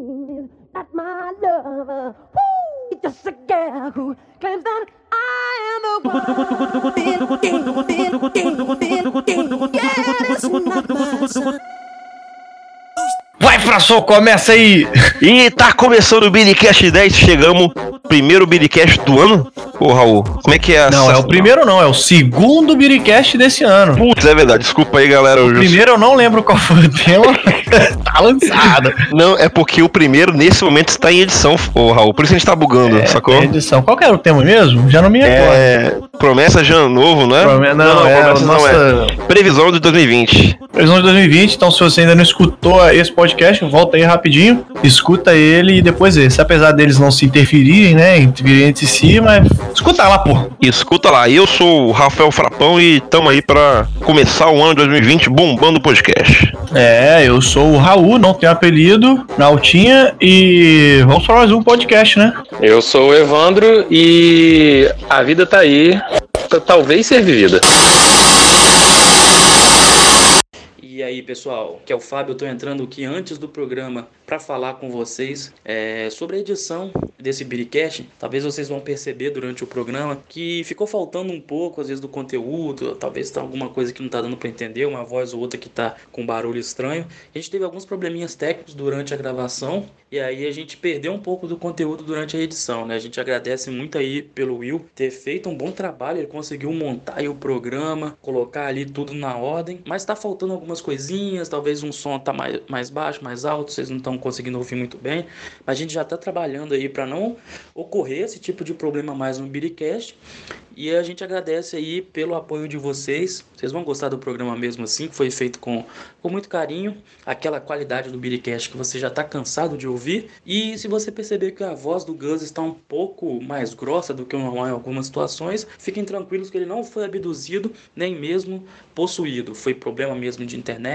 is not my lover. Woo, just a girl who claims that I am the one. Ding, ding, ding, ding, ding, ding. Yeah, it's not my son. Vai, Fração, começa aí! E tá começando o Billycast 10, chegamos, primeiro Billycast do ano? Ô, Raul, como é que é Não, essa- é o primeiro não, é o segundo Biricast desse ano. Putz, é verdade, desculpa aí, galera. eu- Primeiro eu não lembro qual foi o tema, tá lançado. Não, é porque o primeiro, nesse momento, está em edição, ô, Raul, por isso a gente tá bugando, sacou? É edição. Qual que era o tema mesmo? Já não me recordo. É, promessa de ano novo, né? Prome- não, é a promessa não nossa- é. Previsão de 2020. Previsão de 2020, então se você ainda não escutou esse podcast, volta aí rapidinho, escuta ele e depois esse. Apesar deles não se interferirem, né, interferirem entre si, mas escuta lá, pô. Escuta lá, eu sou o Rafael Frapão e tamo aí pra começar o ano de 2020 bombando o podcast. É, eu sou o Raul, não tenho apelido, na altinha, e vamos para mais um podcast, né? Eu sou o Evandro e a vida tá aí, talvez ser vivida. Aí, pessoal, que é o Fábio, eu tô entrando aqui antes do programa para falar com vocês é, sobre a edição desse Biricast. Talvez vocês vão perceber durante o programa que ficou faltando um pouco, às vezes, do conteúdo, talvez tá alguma coisa que não tá dando para entender, uma voz ou outra que tá com barulho estranho. A gente teve alguns probleminhas técnicos durante a gravação e aí a gente perdeu um pouco do conteúdo durante a edição, né? A gente agradece muito aí pelo Will ter feito um bom trabalho, ele conseguiu montar o programa, colocar ali tudo na ordem, mas tá faltando algumas coisinhas, talvez um som tá mais, mais baixo, mais alto, vocês não estão conseguindo ouvir muito bem, mas a gente já tá trabalhando aí para não ocorrer esse tipo de problema mais no Biricast. E a gente agradece aí pelo apoio de vocês. Vocês vão gostar do programa mesmo assim, que foi feito com, com muito carinho, aquela qualidade do Biricast que você já está cansado de ouvir. E se você perceber que a voz do Gus está um pouco mais grossa do que o normal em algumas situações, fiquem tranquilos que ele não foi abduzido, nem mesmo possuído. Foi problema mesmo de internet,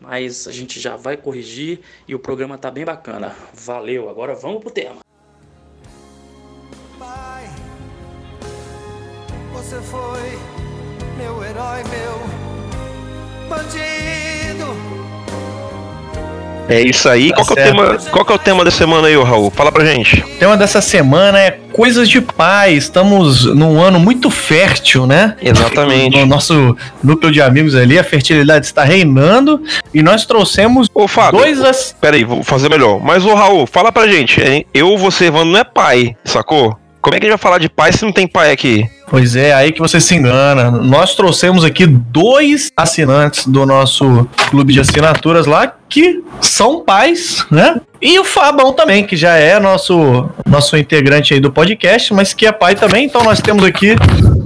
mas a gente já vai corrigir e o programa tá bem bacana. Valeu, agora vamos pro tema. Pai, você foi meu herói, meu bandido. É isso aí. Tá qual, que é o tema, qual que é o tema da semana aí, Raul? Fala pra gente. O tema dessa semana é coisas de pai. Estamos num ano muito fértil, né? Exatamente. No nosso núcleo de amigos ali, a fertilidade está reinando e nós trouxemos Ô, Fábio, dois as... Pera aí, vou fazer melhor. Mas, ô Raul, fala pra gente. hein? Eu, você, Evandro, não é pai, sacou? Como é que a gente vai falar de pai se não tem pai aqui? Pois é, aí que você se engana. Nós trouxemos aqui dois assinantes do nosso clube de assinaturas lá que são pais, né? E o Fabão também, que já é nosso nosso integrante aí do podcast, mas que é pai também. Então nós temos aqui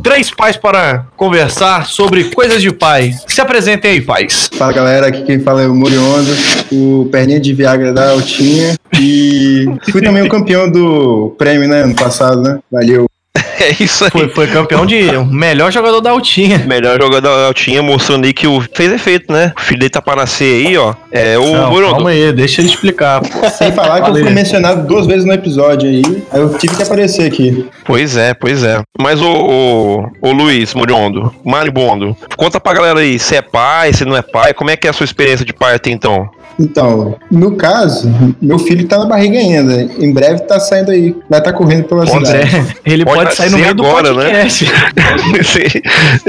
três pais para conversar sobre coisas de pai. Se apresentem aí, pais. Fala galera, aqui quem fala é o Moriondo, o perninha de Viagra da Altinha e fui também o campeão do prêmio, né, ano passado, né? Valeu. É isso aí. Foi, foi campeão de melhor jogador da Altinha. Melhor jogador da Altinha mostrando aí que o fez efeito, né? O filho dele tá pra nascer aí, ó. É o Não, calma aí, deixa ele explicar. pô. Sem falar que eu fui mencionado duas vezes no episódio aí, aí eu tive que aparecer aqui. Pois é, pois é. Mas o, o, o Luiz Moriondo, Maribondo, conta pra galera aí se é pai, se não é pai, como é que é a sua experiência de pai até então? Então, no caso, meu filho tá na barriga ainda, em breve tá saindo aí, vai estar correndo pela Pode cidade. André, ele Pode pode, sair no meio do agora, né? podcast.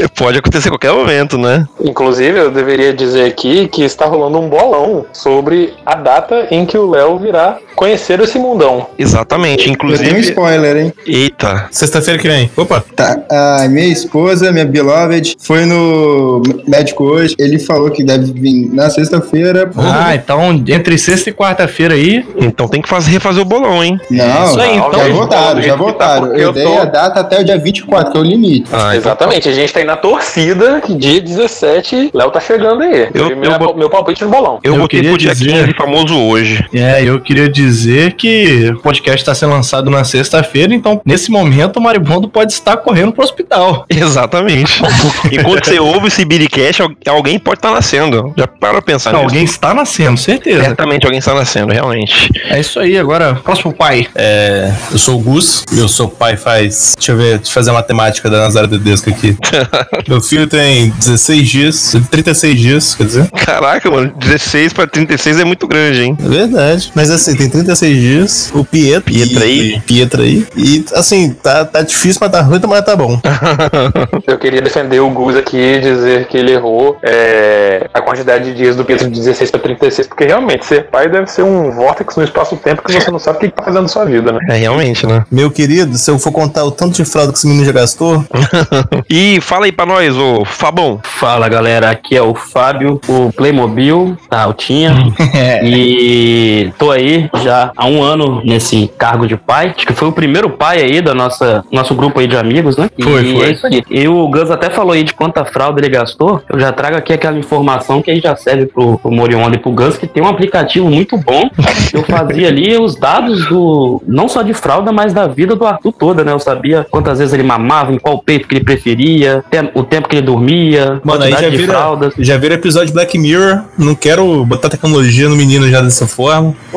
Pode acontecer a qualquer momento, né? Inclusive, eu deveria dizer aqui que está rolando um bolão sobre a data em que o Léo virá conhecer esse mundão. Exatamente. Eu tenho um Inclusive. spoiler, hein? Eita. Sexta-feira que vem. Opa. Tá, a minha esposa, minha beloved, foi no médico hoje, ele falou que deve vir na sexta-feira. Ah, então entre sexta e quarta-feira aí. Então tem que fazer, refazer o bolão, hein? Não, Isso aí, então. já votaram, do já tá, votaram. eu eu dei tô- a data até o dia 24, que é o limite. Ah, então Exatamente, a gente tá aí na torcida que dia 17 Léo tá chegando aí. Eu- minha- eu meu palpite no bolão. Eu, Eu queria pro dia dizer- 15 famoso hoje. É, eu queria dizer que o podcast está sendo lançado na sexta-feira, então nesse momento o Maribondo pode estar correndo pro hospital. Exatamente. Enquanto você ouve esse Biricast, al- alguém pode estar nascendo. Já para pensar Não, nisso. alguém está nascendo. certeza. Certamente alguém está nascendo, realmente. É isso aí, agora, próximo pai. É, eu sou o Gus, meu sou pai faz. Deixa eu ver, deixa eu fazer a matemática da Nazaré Tedesco aqui. meu filho tem 16 dias, 36 dias, quer dizer. Caraca, mano, 16 pra 36 é muito grande, hein? É verdade. Mas assim, tem 36 dias. O Pietro. Pietra aí. e- Pietra aí. E assim, tá, tá difícil, mas tá ruim, mas tá bom. Eu queria defender o Gus aqui e dizer que ele errou é, a quantidade de dias do Pedro de 16 para 36, porque realmente ser pai deve ser um vórtice no espaço-tempo que você não sabe o que que tá fazendo na sua vida, né? É, realmente, né? Meu querido, se eu for contar o tanto de fralda que esse menino já gastou, E fala aí pra nós, ô Fabão. Fala galera, aqui é o Fábio, o Playmobil, tá, o Tinha. E tô aí já há um ano nesse cargo de pai. Acho que foi o primeiro pai aí da nossa nosso grupo aí de amigos, né? Foi, e foi. é isso aí. E o Gus até falou aí de quanta fralda ele gastou. Eu já trago aqui aquela informação que aí já serve pro, pro Moriondo e pro Gus, que tem um aplicativo muito bom. Eu fazia ali os dados do. não só de fralda, mas da vida do Arthur toda, né? Eu sabia quantas vezes ele mamava, em qual peito que ele preferia, o tempo que ele dormia, Mano, aí já quantidade de vira, fraldas. já vira episódio de Black Mirror. Não quero botar tecnologia no menino já dessa forma.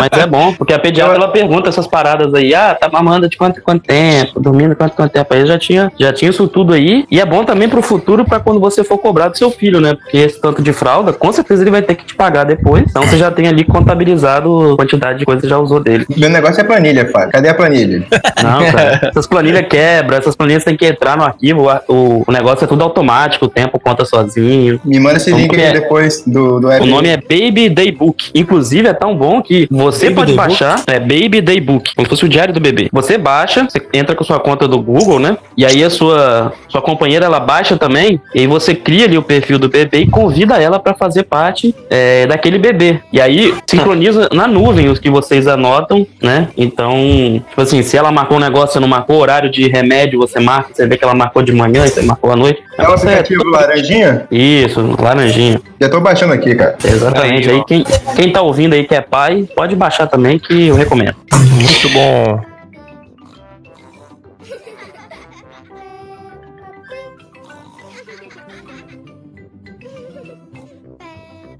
Mas é bom, porque a pediatra ela pergunta essas paradas aí, ah, tá mamando de quanto, quanto tempo, dormindo quanto, quanto tempo. Aí já tinha, já tinha isso tudo aí. E é bom também pro futuro pra quando você for cobrar do seu filho, né? Porque esse tanto de fralda, com certeza ele vai ter que te pagar depois. Então você já tem ali contabilizado a quantidade de coisa que já usou dele. Meu negócio é planilha, Fábio. Cadê a planilha? Não, cara. Essas planilhas quebram, essas planilhas tem que entrar no arquivo, o, o negócio é tudo automático, o tempo conta sozinho. Me manda esse link aí é- depois do, do app. O nome é Baby Daybook. Inclusive, é tão bom que você Baby pode Daybook? baixar. É Baby Daybook, como se fosse o diário do bebê. Você baixa, você entra com sua conta do Google, né? E aí a sua, sua companheira ela baixa também. E aí você cria ali o perfil do bebê e convida ela pra fazer parte é, daquele bebê. E aí sincroniza na nuvem os que vocês anotam, né? Então, tipo assim, se ela marcou um negócio, você não marcou horário de remédio, você marca, você vê que ela marcou de manhã e você marcou à noite. É o Negócio é aplicativo laranjinha? Isso, laranjinha. Já tô baixando aqui, cara. Exatamente. Aí, Aí, quem, quem tá ouvindo aí que é pai, pode baixar também, que eu recomendo. Muito bom.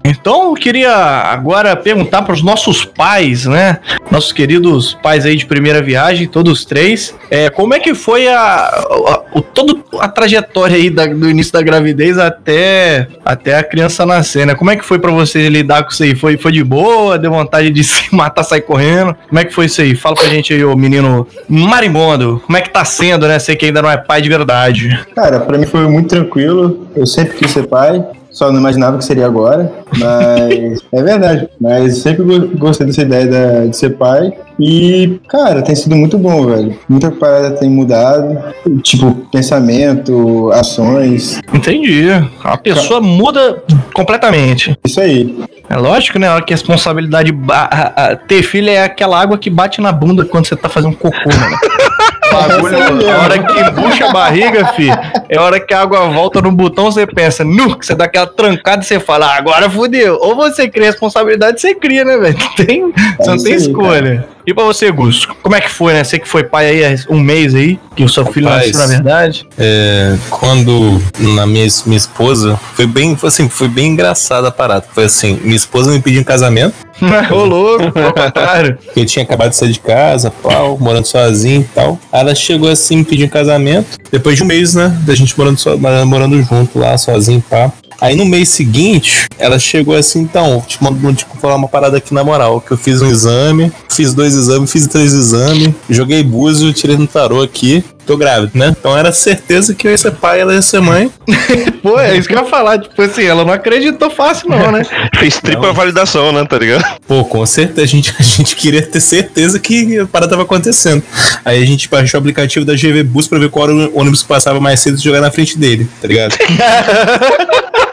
Então eu queria agora perguntar para os nossos pais, né? Nossos queridos pais aí de primeira viagem, todos três, é, como é que foi a, a, o- todo a trajetória aí da- do início da gravidez até, até a criança nascer, né? Como é que foi para vocês lidar com isso aí? Foi, foi de boa? Deu vontade de se matar, sair correndo? Como é que foi isso aí? Fala pra gente aí, ô menino marimbondo, como é que tá sendo, né? Sei que ainda não é pai de verdade. Cara, pra mim foi muito tranquilo. Eu sempre quis ser pai. Só não imaginava que seria agora, mas é verdade. Mas sempre go- gostei dessa ideia da- de ser pai. E, cara, tem sido muito bom, velho. Muita parada tem mudado. Tipo, pensamento, ações. Entendi. A pessoa muda completamente. Isso aí. É lógico, né? A hora que a responsabilidade. ba- ter filho é aquela água que bate na bunda quando você tá fazendo cocô, mano. Bagulho, a hora que puxa a barriga, filho, é a hora que a água volta no botão, você pensa, nu, que você dá aquela trancada e você fala, ah, agora fudeu. Ou você cria responsabilidade, você cria, né, velho? Tem, você não tem aí, escolha. E pra você, Gusto, como é que foi, né? Você que foi pai aí há um mês aí, que o seu filho Rapaz. nasceu, na verdade. É, quando na minha, minha esposa, foi bem, foi assim, foi bem engraçada a parada. Foi assim, minha esposa me pediu em casamento, Ô, louco, contrário. porque eu tinha acabado de sair de casa, pau, morando sozinho e tal. Aí ela chegou assim, me pediu em casamento, depois de um mês, né, da gente morando, so, morando junto lá, sozinho, pá. Aí no mês seguinte, ela chegou assim, então, te mando te falar uma parada aqui na moral, que eu fiz um exame, fiz dois exames, fiz três exames, joguei búzio, tirei no tarô aqui, tô grávida, né? Então era certeza que eu ia ser pai, ela ia ser mãe. Pô, é isso que eu ia falar. Tipo assim, ela não acreditou fácil, não, né? Fez tripla validação, né, tá ligado? Pô, com certeza, a gente, a gente queria ter certeza que a parada tava acontecendo. Aí a gente baixou o aplicativo da GV Bus pra ver qual ônibus passava mais cedo e jogar na frente dele, tá ligado?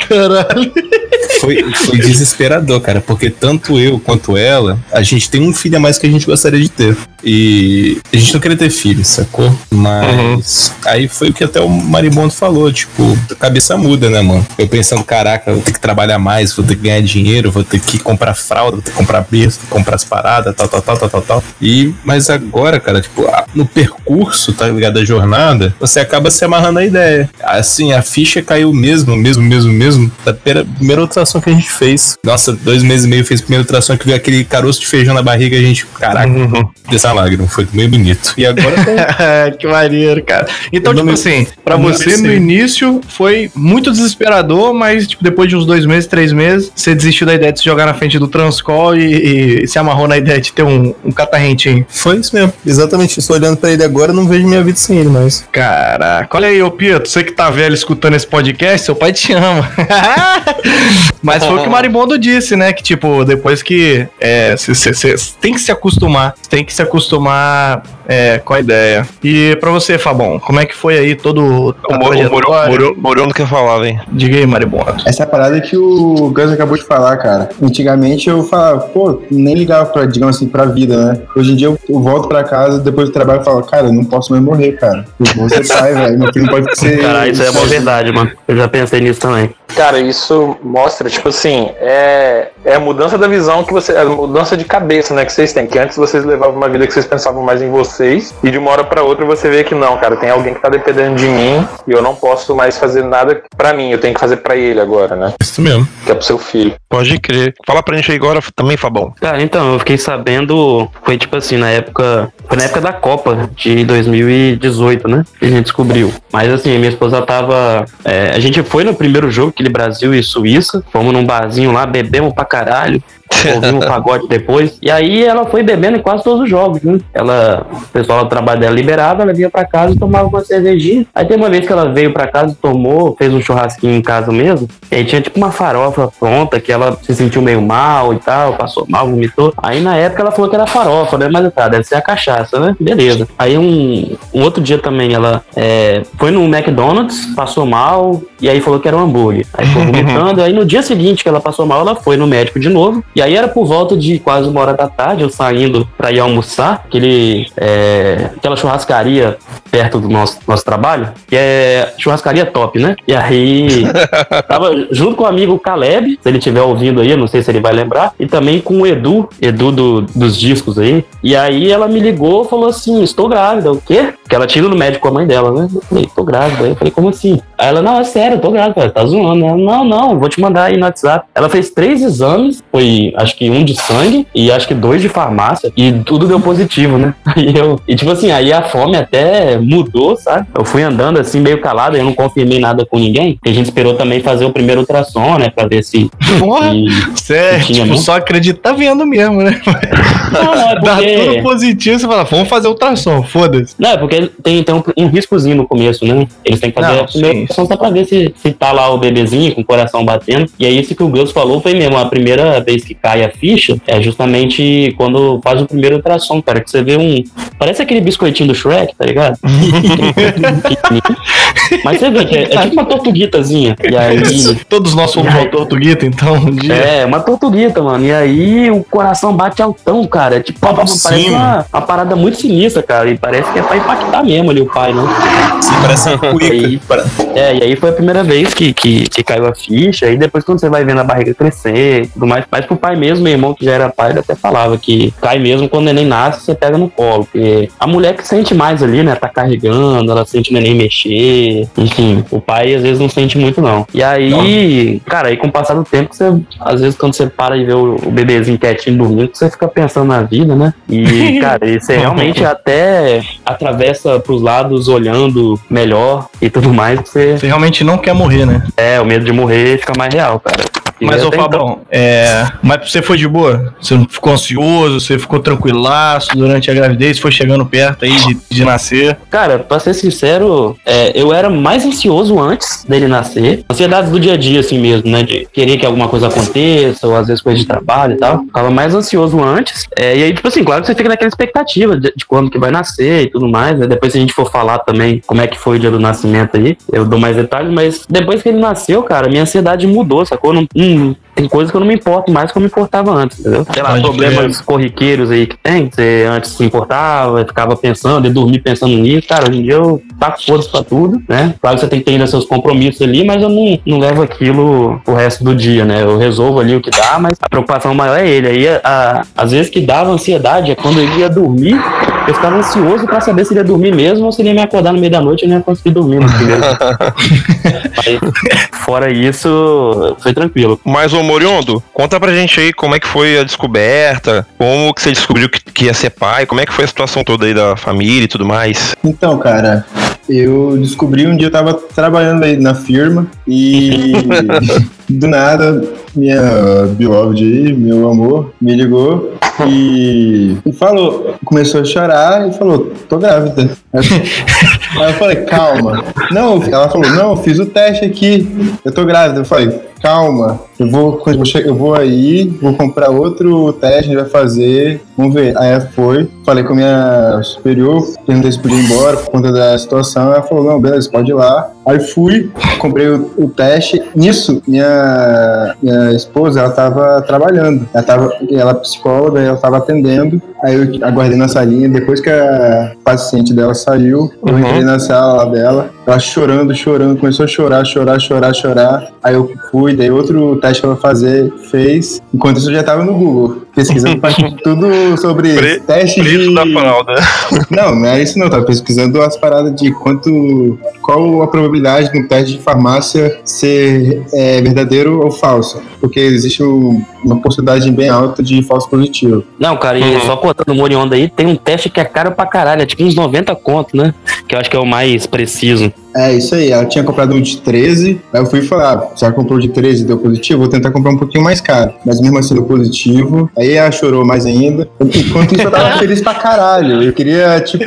Caralho. Foi, foi desesperador, cara, porque tanto eu quanto ela, a gente tem um filho a mais que a gente gostaria de ter. E a gente não queria ter filho, sacou? Mas aí foi o que até o Maribondo falou, tipo, a cabeça muda, né, mano? Eu pensando, caraca, eu vou ter que trabalhar mais, vou ter que ganhar dinheiro, vou ter que comprar fralda, vou ter que comprar berço, comprar as paradas, tal, tal, tal, tal, tal, tal. E, mas agora, cara, tipo, no percurso, tá ligado, da jornada, você acaba se amarrando a ideia. Assim, a ficha caiu mesmo, mesmo, mesmo, mesmo, da primeira ultrassom ultrassom que a gente fez. Nossa, dois meses e meio fez o primeiro ultrassom que veio aquele caroço de feijão na barriga e a gente, caraca, Uhum. dessa lágrima. Foi bem bonito. E agora tem que maneiro, cara. Então, Eu tipo me- assim, pra você no início foi muito desesperador, mas tipo, depois de uns dois meses, três meses, você desistiu da ideia de se jogar na frente do Transcol e, e se amarrou na ideia de ter um, um catarrentinho. Foi isso mesmo. Exatamente isso. Olhando pra ele agora, não vejo minha vida sem ele mais. Caraca, olha aí, ô Pietro, você que tá velho escutando esse podcast, seu pai te ama. Mas foi o que o Maribondo disse, né? Que, tipo, depois que. É, você tem que se acostumar. Você tem que se acostumar é, com a ideia. E pra você, Fabão, como é que foi aí todo O a Moro- o Moro- trajetória? Moro- Moro não quer falar, velho. Diga aí, Maribondo. Essa é a parada que o Gus acabou de falar, cara. Antigamente eu falava, pô, nem ligava pra, digamos assim, pra vida, né? Hoje em dia eu, eu volto pra casa depois do trabalho e falo, cara, eu não posso mais morrer, cara. Eu vou ser pai, velho. Meu filho não pode ser. Caralho, isso é uma verdade, mano. Eu já pensei nisso também. Cara, isso mostra, tipo assim, é, é a mudança da visão que você. A mudança de cabeça, né, que vocês têm. Que antes vocês levavam uma vida que vocês pensavam mais em vocês. E de uma hora pra outra você vê que não, cara, tem alguém que tá dependendo de mim e eu não posso mais fazer nada pra mim. Eu tenho que fazer pra ele agora, né? Isso mesmo. Que é pro seu filho. Pode crer. Fala pra gente aí agora também, Fabão. Cara, então, eu fiquei sabendo, foi tipo assim, na época, foi na época da Copa de 2018, né? Que a gente descobriu. Mas assim, minha esposa tava. é, a gente foi no primeiro jogo, aquele Brasil e Suíça, fomos num barzinho lá, bebemos pra caralho. Ouvimos um pagode depois. E aí ela foi bebendo em quase todos os jogos, né? Ela, o pessoal do trabalho dela liberava, ela vinha pra casa e tomava uma cervejinha. Aí tem uma vez que ela veio pra casa e tomou, fez um churrasquinho em casa mesmo. E aí tinha tipo uma farofa pronta, que ela se sentiu meio mal e tal, passou mal, vomitou. Aí na época ela falou que era farofa, né? Mas tá, deve ser a cachaça, né? Beleza. Aí um, um outro dia também ela é, foi no McDonald's, passou mal, e aí falou que era um hambúrguer. Aí ficou vomitando. aí no dia seguinte que ela passou mal, ela foi no médico de novo. E aí era por volta de quase uma hora da tarde, eu saindo pra ir almoçar, aquele, é, aquela churrascaria perto do nosso, nosso trabalho, que é churrascaria top, né? E aí tava junto com o amigo Caleb, se ele estiver ouvindo aí, eu não sei se ele vai lembrar, e também com o Edu, Edu do- dos discos aí. E aí ela me ligou falou assim: estou grávida, o quê? Porque ela tinha ido no médico com a mãe dela, né? Eu falei, tô grávida. Aí eu falei, como assim? Aí ela, não, é sério, eu tô grávida, cara, tá zoando. Ela, não, não, vou te mandar aí no WhatsApp. Ela fez três exames, foi acho que um de sangue e acho que dois de farmácia, e tudo deu positivo, né? Aí eu, e tipo assim, aí a fome até mudou, sabe? Eu fui andando assim, meio calado, eu não confirmei nada com ninguém. E a gente esperou também fazer o primeiro ultrassom, né? Pra ver se. Porra, você é, Tinha tipo, mesmo? só acredita tá vendo mesmo, né? Não, não, é Dá tudo porque. positivo, você fala, vamos fazer ultrassom, foda-se. Não, é porque tem, tem um, um riscozinho no começo, né? Eles têm que fazer Não, a primeira ultrassom só pra ver se, se tá lá o bebezinho com o coração batendo. E aí, isso que o Gus falou foi mesmo. A primeira vez que cai a ficha é justamente quando faz o primeiro ultrassom, cara. Que você vê um. Parece aquele biscoitinho do Shrek, tá ligado? Mas você vê que é, é tipo uma tortuguitazinha. E aí. Todos nós fomos ao Tortuguita, então, um dia. É, uma tortuguita, mano. E aí o coração bate altão, cara. Tipo, parece Sim, uma, uma parada muito sinistra, cara. E parece que é pra impactar mesmo ali o pai, né? Sim, parece uma Aí-. É, e aí foi a primeira vez que, que, que caiu a ficha, e depois quando você vai vendo a barriga crescer e tudo mais, mas pro pai mesmo, meu irmão que já era pai, ele até falava que cai mesmo quando o neném nasce, você pega no colo, porque a mulher que sente mais ali, né, tá carregando, ela sente o neném mexer, enfim, o pai às vezes não sente muito não. E aí, cara, aí com o passar do tempo, você, às vezes quando você para e vê o, o bebezinho quietinho dormindo, você fica pensando na vida, né, e cara, você realmente até atravessa pros lados olhando melhor e tudo mais, você Você realmente não quer morrer, né? é, o medo de morrer fica mais real, cara. Mas, ô até então- Fabão, é... mas você foi de boa? Você não ficou ansioso? Você ficou tranquilaço durante a gravidez? Foi chegando perto aí de, de nascer? Cara, pra ser sincero, é, eu era mais ansioso antes dele nascer. Ansiedades do dia a dia, assim mesmo, né? De querer que alguma coisa aconteça, ou às vezes coisa de trabalho e tal. Tava mais ansioso antes. É, e aí, tipo assim, claro que você fica naquela expectativa de, de quando que vai nascer e tudo mais, né? Depois, se a gente for falar também como é que foi o dia do nascimento aí, eu dou mais detalhes, mas depois que ele nasceu, cara, minha ansiedade mudou, sacou? Não, hum, tem coisas que eu não me importo mais como eu me importava antes, entendeu? Sei lá, Pode problemas corriqueiros aí que tem, você antes se importava, ficava pensando, e dormir pensando nisso, cara, hoje em dia eu taco foda pra tudo, né? Claro que você tem que ter ainda seus compromissos ali, mas eu não, não levo aquilo o resto do dia, né? Eu resolvo ali o que dá, mas a preocupação maior é ele. Aí, a- a- às vezes que dava ansiedade é quando eu ia dormir Eu ficava ansioso pra saber se ele ia dormir mesmo ou se ele ia me acordar no meio da noite e eu não ia conseguir dormir no primeiro. Mas, fora isso, foi tranquilo. Mas, ô Moriondo, conta pra gente aí como é que foi a descoberta, como que você descobriu que, que ia ser pai, como é que foi a situação toda aí da família e tudo mais. Então, cara, eu descobri um dia eu tava trabalhando aí na firma e do nada minha beloved aí, meu amor, me ligou e, e falou, começou a chorar e falou, tô grávida. Aí eu falei, calma. Não, ela falou, não, fiz o teste aqui, eu tô grávida. Eu falei, calma, eu vou, eu, vou aí, vou comprar outro teste, a gente vai fazer, vamos ver. Aí ela foi, falei com a minha superior, perguntei se podia ir embora por conta da situação, ela falou, não, beleza, pode ir lá. Aí fui, comprei o, o teste, nisso, minha, minha esposa, ela tava trabalhando, ela tava, ela é psicóloga, ela tava atendendo, aí eu aguardei na salinha, depois que a paciente dela saiu, eu Uhum. entrei na sala dela, ela chorando, chorando, começou a chorar, chorar, chorar, chorar. Aí eu fui, dei outro teste pra ela fazer, fez. Enquanto isso eu já tava no Google, pesquisando tudo sobre Pre- teste Preço de... da fralda. Não, não é isso não, tava pesquisando as paradas de quanto. Qual a probabilidade de um teste de farmácia ser é, verdadeiro ou falso. Porque existe um- uma porcentagem bem alta de falso positivo. Não, cara, e Uhum. só contando o Morionda aí, tem um teste que é caro pra caralho, é tipo uns 90 conto, né? Que eu acho que é o mais preciso. É isso aí, ela tinha comprado um de 13, aí eu fui falar, ah, já comprou de 13 e deu positivo, vou tentar comprar um pouquinho mais caro. Mas mesmo assim deu positivo, aí ela chorou mais ainda. Enquanto isso eu tava feliz pra caralho, eu queria, tipo,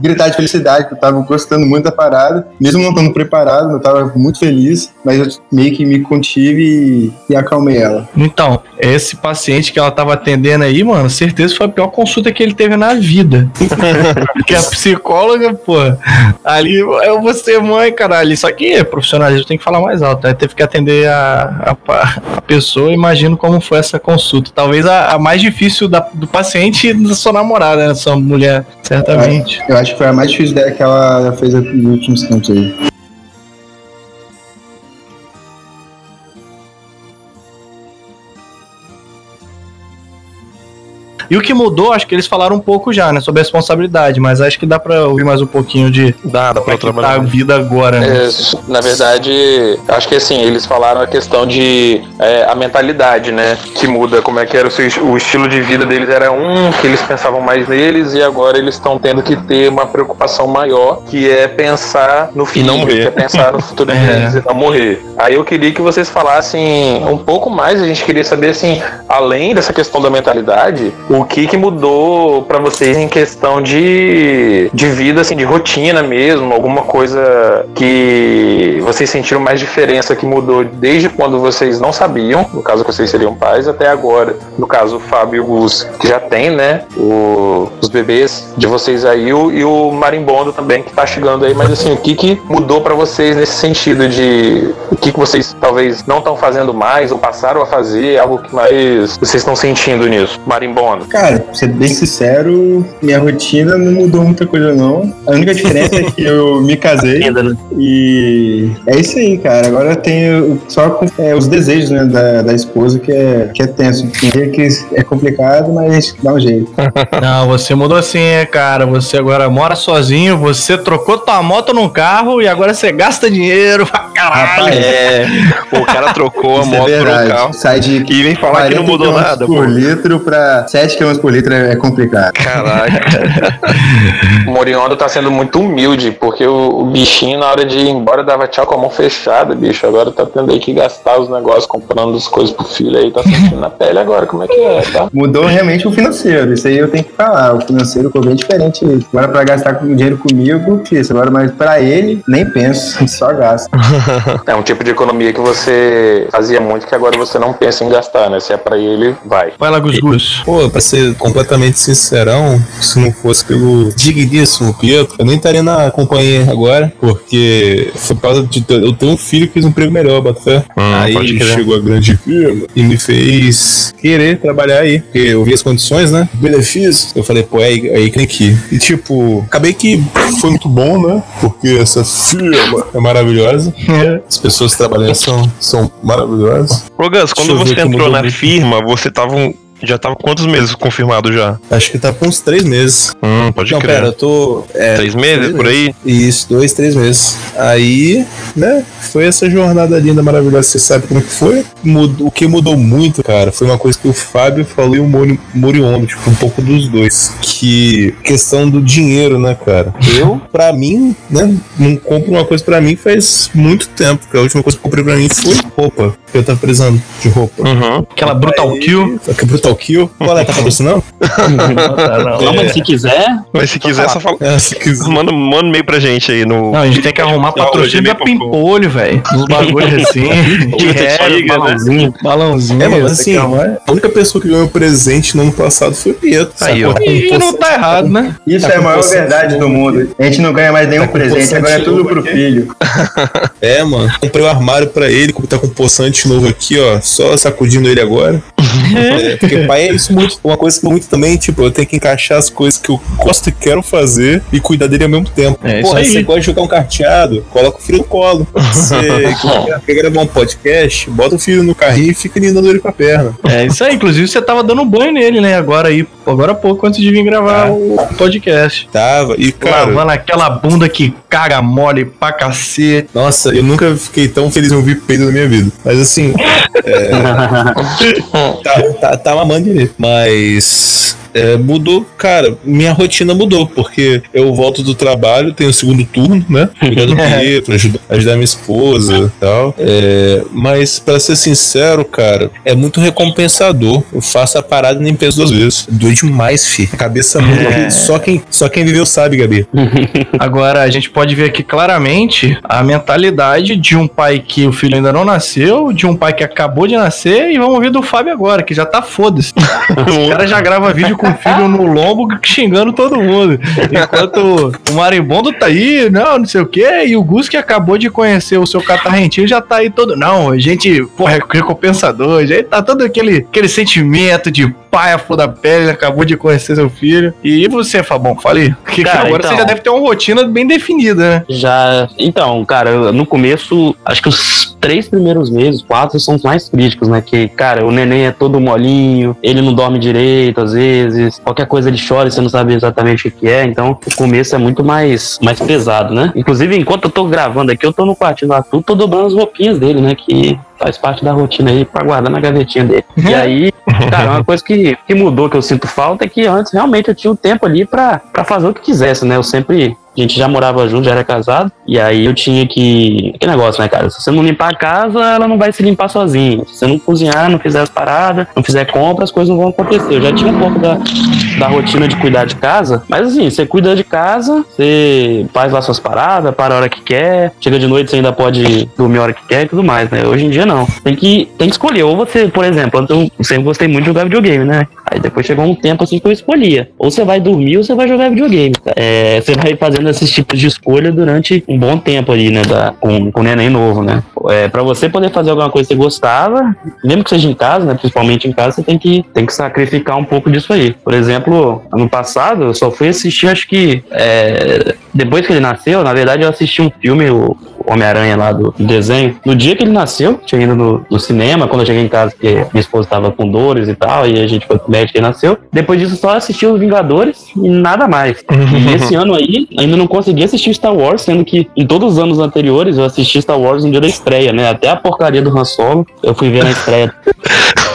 gritar de felicidade, porque eu tava gostando muito da parada. Mesmo não estando preparado, eu tava muito feliz, mas eu meio que me contive e, e acalmei ela. Então, esse paciente que ela tava atendendo aí, mano, certeza foi a pior consulta que ele teve na vida. Porque a psicóloga, pô, ali eu vou ser mãe, caralho. Isso aqui é profissionalismo, tem que falar mais alto. Aí teve que atender a, a, a pessoa, imagino como foi essa consulta. Talvez a, a mais difícil da- do paciente e da sua namorada, né? Sua mulher, certamente. Eu acho que foi a mais difícil dela que ela fez nos últimos tempos aí. E o que mudou, acho que eles falaram um pouco já, né? Sobre a responsabilidade, mas acho que dá pra ouvir mais um pouquinho de Dá, dá como é que tá a trabalhar. vida agora, né? É, na verdade, acho que assim, eles falaram a questão de é, a mentalidade, né? Que muda, como é que era o, seu, o estilo de vida deles era um, que eles pensavam mais neles, e agora eles estão tendo que ter uma preocupação maior, que é pensar no filho, não morrer. que é pensar no futuro É. deles e não morrer. Aí eu queria que vocês falassem um pouco mais, a gente queria saber assim, além dessa questão da mentalidade, o que que mudou pra vocês em questão de, de vida, assim, de rotina mesmo, alguma coisa que vocês sentiram mais diferença que mudou desde quando vocês não sabiam, no caso que vocês seriam pais, até agora, no caso o Fábio e o Gus, que já tem, né, o- os bebês de vocês aí, o- e o Marimbondo também, que tá chegando aí, mas assim, o que que mudou pra vocês nesse sentido de o que que vocês talvez não estão fazendo mais, ou passaram a fazer, algo que mais vocês estão sentindo nisso? Marimbondo. Cara, pra ser bem sincero, minha rotina não mudou muita coisa não. A única diferença é que eu me casei né? e é isso aí, cara. Agora eu tenho só com- é, os desejos né, da, da esposa que é, que é tenso. Tem dia que é complicado, mas dá um jeito. Não, você mudou assim, é, cara. Você agora mora sozinho, você trocou tua moto num carro e agora você gasta dinheiro pra caralho. Rapaz, É, o cara trocou a é moto por um verdade. carro. Sai de E vem falar que não 40 mudou nada, por pô. litro pra 7 km por litro é complicado. Caraca. O Moriondo tá sendo muito humilde, porque o, o bichinho, na hora de ir embora, dava tchau com a mão fechada, bicho. Agora tá tendo aí que gastar os negócios, comprando as coisas pro filho aí, tá sentindo na pele agora, como é que é, tá? Mudou realmente o financeiro, isso aí eu tenho que falar. O financeiro ficou bem diferente. Agora pra gastar com dinheiro comigo, isso. Agora, mas pra ele, nem penso, só gasto. É um tipo de economia que você fazia muito que agora você não pensa em gastar, né? Se é pra ele, vai. Vai lá, Gus Gus. Pô, ser completamente sincerão, se não fosse pelo digníssimo Pietro, eu nem estaria na companhia agora, porque foi por causa de ter- eu ter um filho que fez um emprego melhor, bota fé. Hum, pode aí chegou a grande firma e me fez querer trabalhar aí, porque eu vi as condições, né? Benefícios. Eu falei, pô, é aí, é aí que tem que ir. E tipo, acabei que foi muito bom, né? Porque essa firma é maravilhosa. As pessoas que trabalham são, são maravilhosas. Ô Gus, quando você entrou na firma, você tava um- Já tava quantos meses confirmado já? Acho que tá com uns três meses. Hum, pode Não, crer. pera, eu tô. é, Três meses, por aí? Isso, dois, três meses. Aí, né, foi essa jornada linda, maravilhosa. Você sabe como que foi? Mudou- o que mudou muito, cara, foi uma coisa que o Fábio falou e o Mori- Moriondo, tipo, um pouco dos dois. Que questão do dinheiro, né, cara? Eu, pra mim, né, não compro uma coisa pra mim faz muito tempo. A última coisa que eu comprei pra mim foi roupa. Eu tava precisando de roupa. Uhum. Aquela brutal kill. Só que Brutal Kill. Qual é? Tá patrocinando? Não, mas se quiser, Mas se quiser, só fala. É, se quiser. Manda, manda um e-mail pra gente aí no. Não, a gente tem que arrumar patrocínio da Pimpolho, velho. Uns bagulhos assim. De Liga, né? balãozinho. balãozinho. É, mas assim, a única pessoa que ganhou presente no ano passado foi o Pietro. Aí, ó. Tá E não tá errado, né? Isso Tá é a maior verdade de do mundo. A gente não ganha mais nenhum Tá presente, agora é tudo pro aqui. filho. É, mano. Comprei o armário pra ele, como tá com poçante novo aqui, ó. Só sacudindo ele agora. É, porque pai é isso muito. Uma coisa que muito também, tipo, eu tenho que encaixar as coisas que eu gosto e quero fazer e cuidar dele ao mesmo tempo. É isso Porra, aí. você gosta de jogar um carteado, coloca o filho no colo. Você quer- gravar um podcast, bota o filho no carrinho e fica lidando ele com a perna. É isso aí. Inclusive, você tava dando banho nele, né? Agora aí, agora há pouco, antes de vir gravar o podcast. Tava. E, cara, Lavando aquela bunda que caga mole pra cacete. nossa, eu nunca fiquei tão feliz em ouvir peido na minha vida. Mas assim, tá, tá, tá mamando. Mas é, mudou, cara, minha rotina mudou, porque eu volto do trabalho, tenho o segundo turno, né? Cuidar do Pietro, ajudar, ajudar minha esposa e tal. É, mas, pra ser sincero, cara, é muito recompensador. Eu faço a parada e nem penso duas vezes. Doeu demais, fi. Cabeça muda. que Só, quem, só quem viveu sabe, Gabi. Agora, a gente pode ver aqui claramente a mentalidade de um pai que o filho ainda não nasceu, de um pai que acabou de nascer, e vamos ver do Fábio agora, que já tá foda-se. O cara já grava vídeo com o filho no lombo xingando todo mundo. Enquanto o marimbondo tá aí, não, não sei o quê, e o Gus que acabou de conhecer o seu catarrentinho já tá aí todo. Não, a gente, porra, é recompensador, já tá todo aquele, aquele sentimento de pai a flor da pele, acabou de conhecer seu filho. E você, Fabão, falei. Que Cara, agora você então- já deve ter uma rotina bem definida, né? Já. Então, cara, no começo, acho que os três primeiros meses, quatro, são os mais críticos, né? Que, cara, o neném é todo molinho, ele não dorme direito às vezes, qualquer coisa ele chora e você não sabe exatamente o que é. Então, o começo é muito mais, mais pesado, né? Inclusive, enquanto eu tô gravando aqui, eu tô no quartinho lá, tudo, tô dobrando as roupinhas dele, né? Que faz parte da rotina aí pra guardar na gavetinha dele. E aí, cara, uma coisa que, que mudou, que eu sinto falta, é que antes realmente eu tinha o tempo ali pra, pra fazer o que quisesse, né? Eu sempre. A gente já morava junto, já era casado. E aí eu tinha que. Que negócio, né, cara? Se você não limpar a casa, ela não vai se limpar sozinha. Se você não cozinhar, não fizer as paradas, não fizer compra, as coisas não vão acontecer. Eu já tinha um pouco da, da rotina de cuidar de casa. Mas assim, você cuida de casa, você faz lá suas paradas, para a hora que quer. Chega de noite, você ainda pode dormir a hora que quer e tudo mais, né? Hoje em dia não. Tem que, tem que escolher. Ou você, por exemplo, eu sempre gostei muito de jogar videogame, né? Aí depois chegou um tempo assim que eu escolhia. Ou você vai dormir ou você vai jogar videogame. É, você vai fazendo esses tipos de escolha durante um bom tempo ali, né? Da, com, com o neném novo, né? É, pra você poder fazer alguma coisa que você gostava, mesmo que seja em casa, né? Principalmente em casa, você tem que, tem que sacrificar um pouco disso aí. Por exemplo, ano passado eu só fui assistir, acho que é, depois que ele nasceu, na verdade eu assisti um filme, o Homem-Aranha lá do desenho. No dia que ele nasceu, tinha ido no, no cinema, quando eu cheguei em casa, porque minha esposa tava com dores e tal, e a gente foi pro médico e nasceu. Depois disso, só assisti os Vingadores e nada mais. E esse ano aí, ainda não consegui assistir Star Wars, sendo que em todos os anos anteriores eu assisti Star Wars no dia da estreia, né? Até a porcaria do Han Solo, eu fui ver na estreia.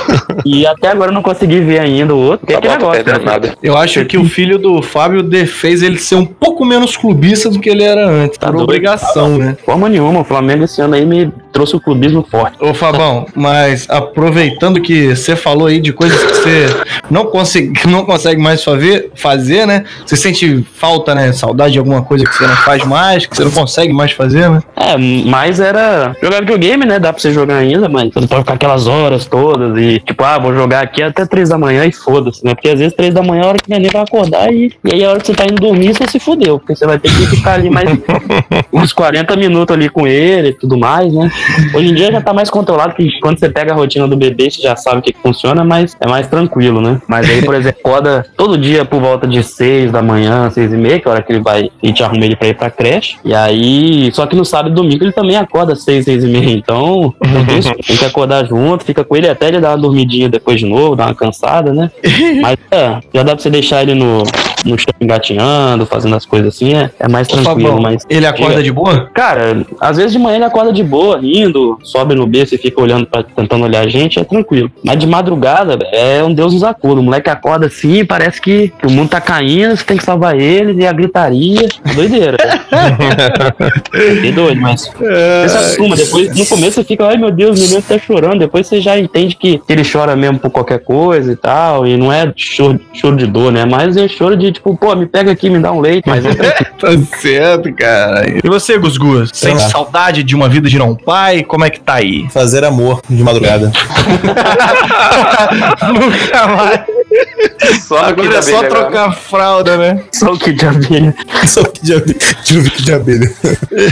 e até agora eu não consegui ver ainda o outro. Que é Tá bom, negócio, tá né? nada. Eu acho que o filho do Fábio de- fez ele ser um pouco menos clubista do que ele era antes, Tá por doido. obrigação, né? Forma nenhuma, o Flamengo esse ano aí me trouxe o clubismo forte. Ô Fabão, mas aproveitando que você falou aí de coisas que você não consegue, não consegue mais fazer, fazer, né? Você sente falta, né? Saudade de alguma coisa que você não faz mais, que você não consegue mais fazer, né? É, mas era jogar videogame, né? Dá pra você jogar ainda, mas você não pode ficar aquelas horas todas e, tipo, ah, vou jogar aqui até três da manhã e foda-se, né? Porque às vezes três da manhã é a hora que o neném vai acordar e, e aí a hora que você tá indo dormir, você se fudeu, porque você vai ter que ficar ali mais uns 40 minutos ali com ele e tudo mais, né? Hoje em dia já tá mais controlado, que quando você pega a rotina do bebê, você já sabe o que, que funciona, mas é mais tranquilo, né? Mas aí, por exemplo, acorda todo dia por volta de seis da manhã, seis e meia, que é a hora que ele vai, a gente arruma ele pra ir pra creche. E aí, só que no sábado e domingo ele também acorda às seis, seis e meia. Então, isso, tem que acordar junto, fica com ele até ele dar uma dormidinha depois de novo, dá uma cansada, né? Mas é, já dá pra você deixar ele no, no chão engatinhando, fazendo as coisas assim, é, é mais tranquilo. Fabão, Mas ele acorda de boa? Cara, às vezes de manhã ele acorda de boa, rindo, sobe no berço e fica olhando pra, tentando olhar a gente, é tranquilo. Mas de madrugada, é um deus nos acuda. O moleque acorda assim parece que, que o mundo tá caindo, você tem que salvar ele, e a gritaria. É doideira. é doido, mas. Você se acostuma, depois, no começo você fica, ai meu Deus, meu Deus tá chorando. Depois você já entende que ele chora mesmo por qualquer coisa e tal. E não é choro, choro de dor, né? Mas é choro de tipo, pô, me pega aqui, me dá um leite. Mas é. Tá certo, cara. E você, Gus Gus? Sente lá. saudade de uma vida de não pai? Como é que tá aí? Fazer amor de madrugada. Nunca mais. Só Agora é só trocar a fralda, né? Só o que de abelha. Só que de abelha. De um bico de abelha.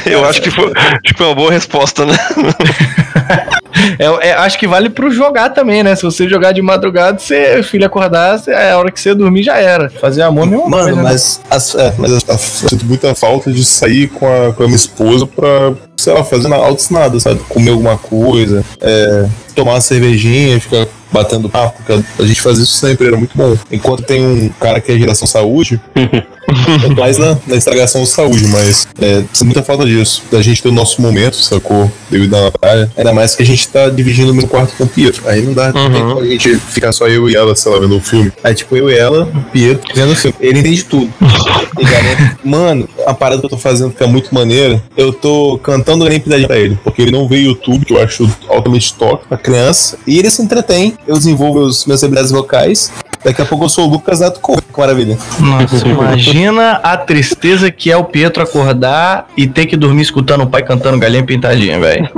Eu acho que foi, que foi uma boa resposta, né? É, é, acho que vale pro jogar também, né? Se você jogar de madrugada, você, filho acordar, você- é a hora que você dormir já era. Fazer amor é mesmo. Mano, mas, as, é, mas eu, eu sinto muita falta de sair com a, com a minha esposa pra, sei lá, fazer altos nada, sabe? Comer alguma coisa, é, tomar uma cervejinha, ficar batendo papo, a gente fazia isso sempre, era muito bom. Enquanto tem um cara que é geração saúde, é mais na, na estragação de saúde, mas é, sinto muita falta disso. Da gente ter o nosso momento, sacou? Devido na praia. Ainda mais que a gente tá dividindo o mesmo quarto com o Pietro. Aí não dá não tem como a gente ficar só eu e ela, sei lá, vendo o filme. Aí, tipo, eu e ela, o Pietro, vendo o filme. Ele entende tudo. Mano, a parada que eu tô fazendo que é muito maneira, eu tô cantando Garim Pidadinha pra ele, porque ele não vê YouTube, que eu acho altamente top pra criança, e ele se entretém, eu desenvolvo os meus habilidades vocais, daqui a pouco eu sou o Lucas Neto Couto, que maravilha. Nossa, imagina a tristeza que é o Pietro acordar e ter que dormir escutando o pai cantando galinha pintadinha, velho.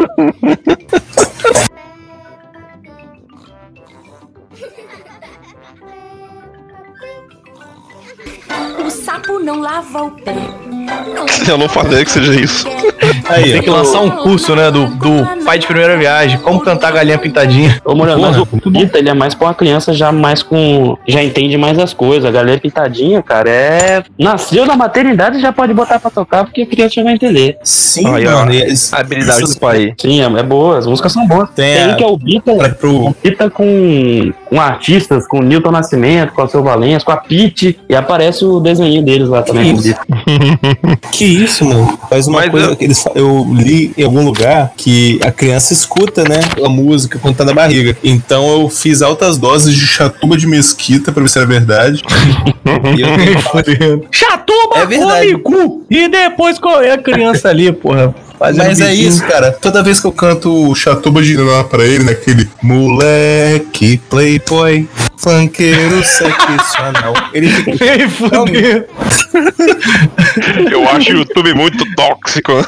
O sapo não lava o pé. Eu não falei que seja isso. Aí, Tem que lançar um curso, né, do, do pai de primeira viagem, como cantar galinha pintadinha. Ô, Moreno, mas o Pita, ele é mais pra uma criança já mais com. Já entende mais as coisas. A galera pitadinha, cara, é. Nasceu na maternidade já pode botar pra tocar, porque a criança já vai entender. Sim, Aí, mano. A habilidade do pai. Sim, é, é boa, as músicas são boas. Tem Tem a- que é o Bita, pro, o Bita com, com artistas, com o Newton Nascimento, com a Seu Valença, com a Pete, e aparece o desenho deles lá também. Que isso, mano? Faz uma Mas coisa eu- que eles eu li em algum lugar que a criança escuta, né, a música quando tá na barriga. Então eu fiz altas doses de chatuba de mesquita pra ver se era verdade. e eu. Chatuba, É verdade. cu. E depois comer a criança ali, porra. Fazendo Mas é bichinho. isso, cara. Toda vez que eu canto Chatuba de lá pra ele, naquele moleque, playboy, funkeiro, sexual, ele fica. Nem fudendo. Eu acho o YouTube muito tóxico.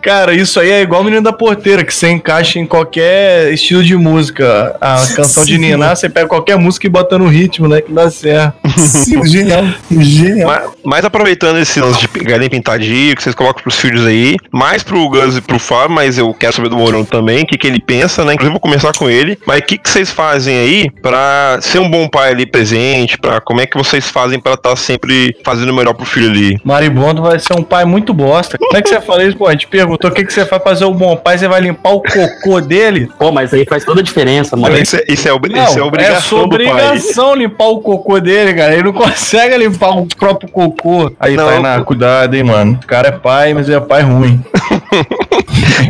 Cara, isso aí é igual o menino da porteira, que você encaixa em qualquer estilo de música. A canção de Sim. Niná, você pega qualquer música e bota no ritmo, né? Que dá certo. Sim, genial. Genial. mas, mas aproveitando esse lance de galinha pintadinha, que vocês colocam pros filhos aí, mais pro Gus e pro Fábio, mas eu quero saber do Morão também, o que, que ele pensa, né? Inclusive, vou começar com ele. Mas o que, que vocês fazem aí pra ser um bom pai ali presente? Pra, como é que vocês fazem pra estar sempre fazendo o melhor pro filho ali? Maribondo vai ser um pai muito bosta. Como é que você fala isso? Pô, a gente perguntou o que, que você vai fazer um bom pai, você vai limpar o cocô dele? Pô, mas aí faz toda a diferença, mano. Isso é, isso é, obri- Não, isso é é obrigação pai. obrigação limpar o cocô dele, cara. Ele não consegue limpar o próprio cocô. Aí, Não, Tainá, pô. cuidado, hein, mano. O cara é pai, mas é pai ruim.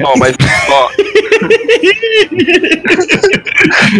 Ó, mas, ó.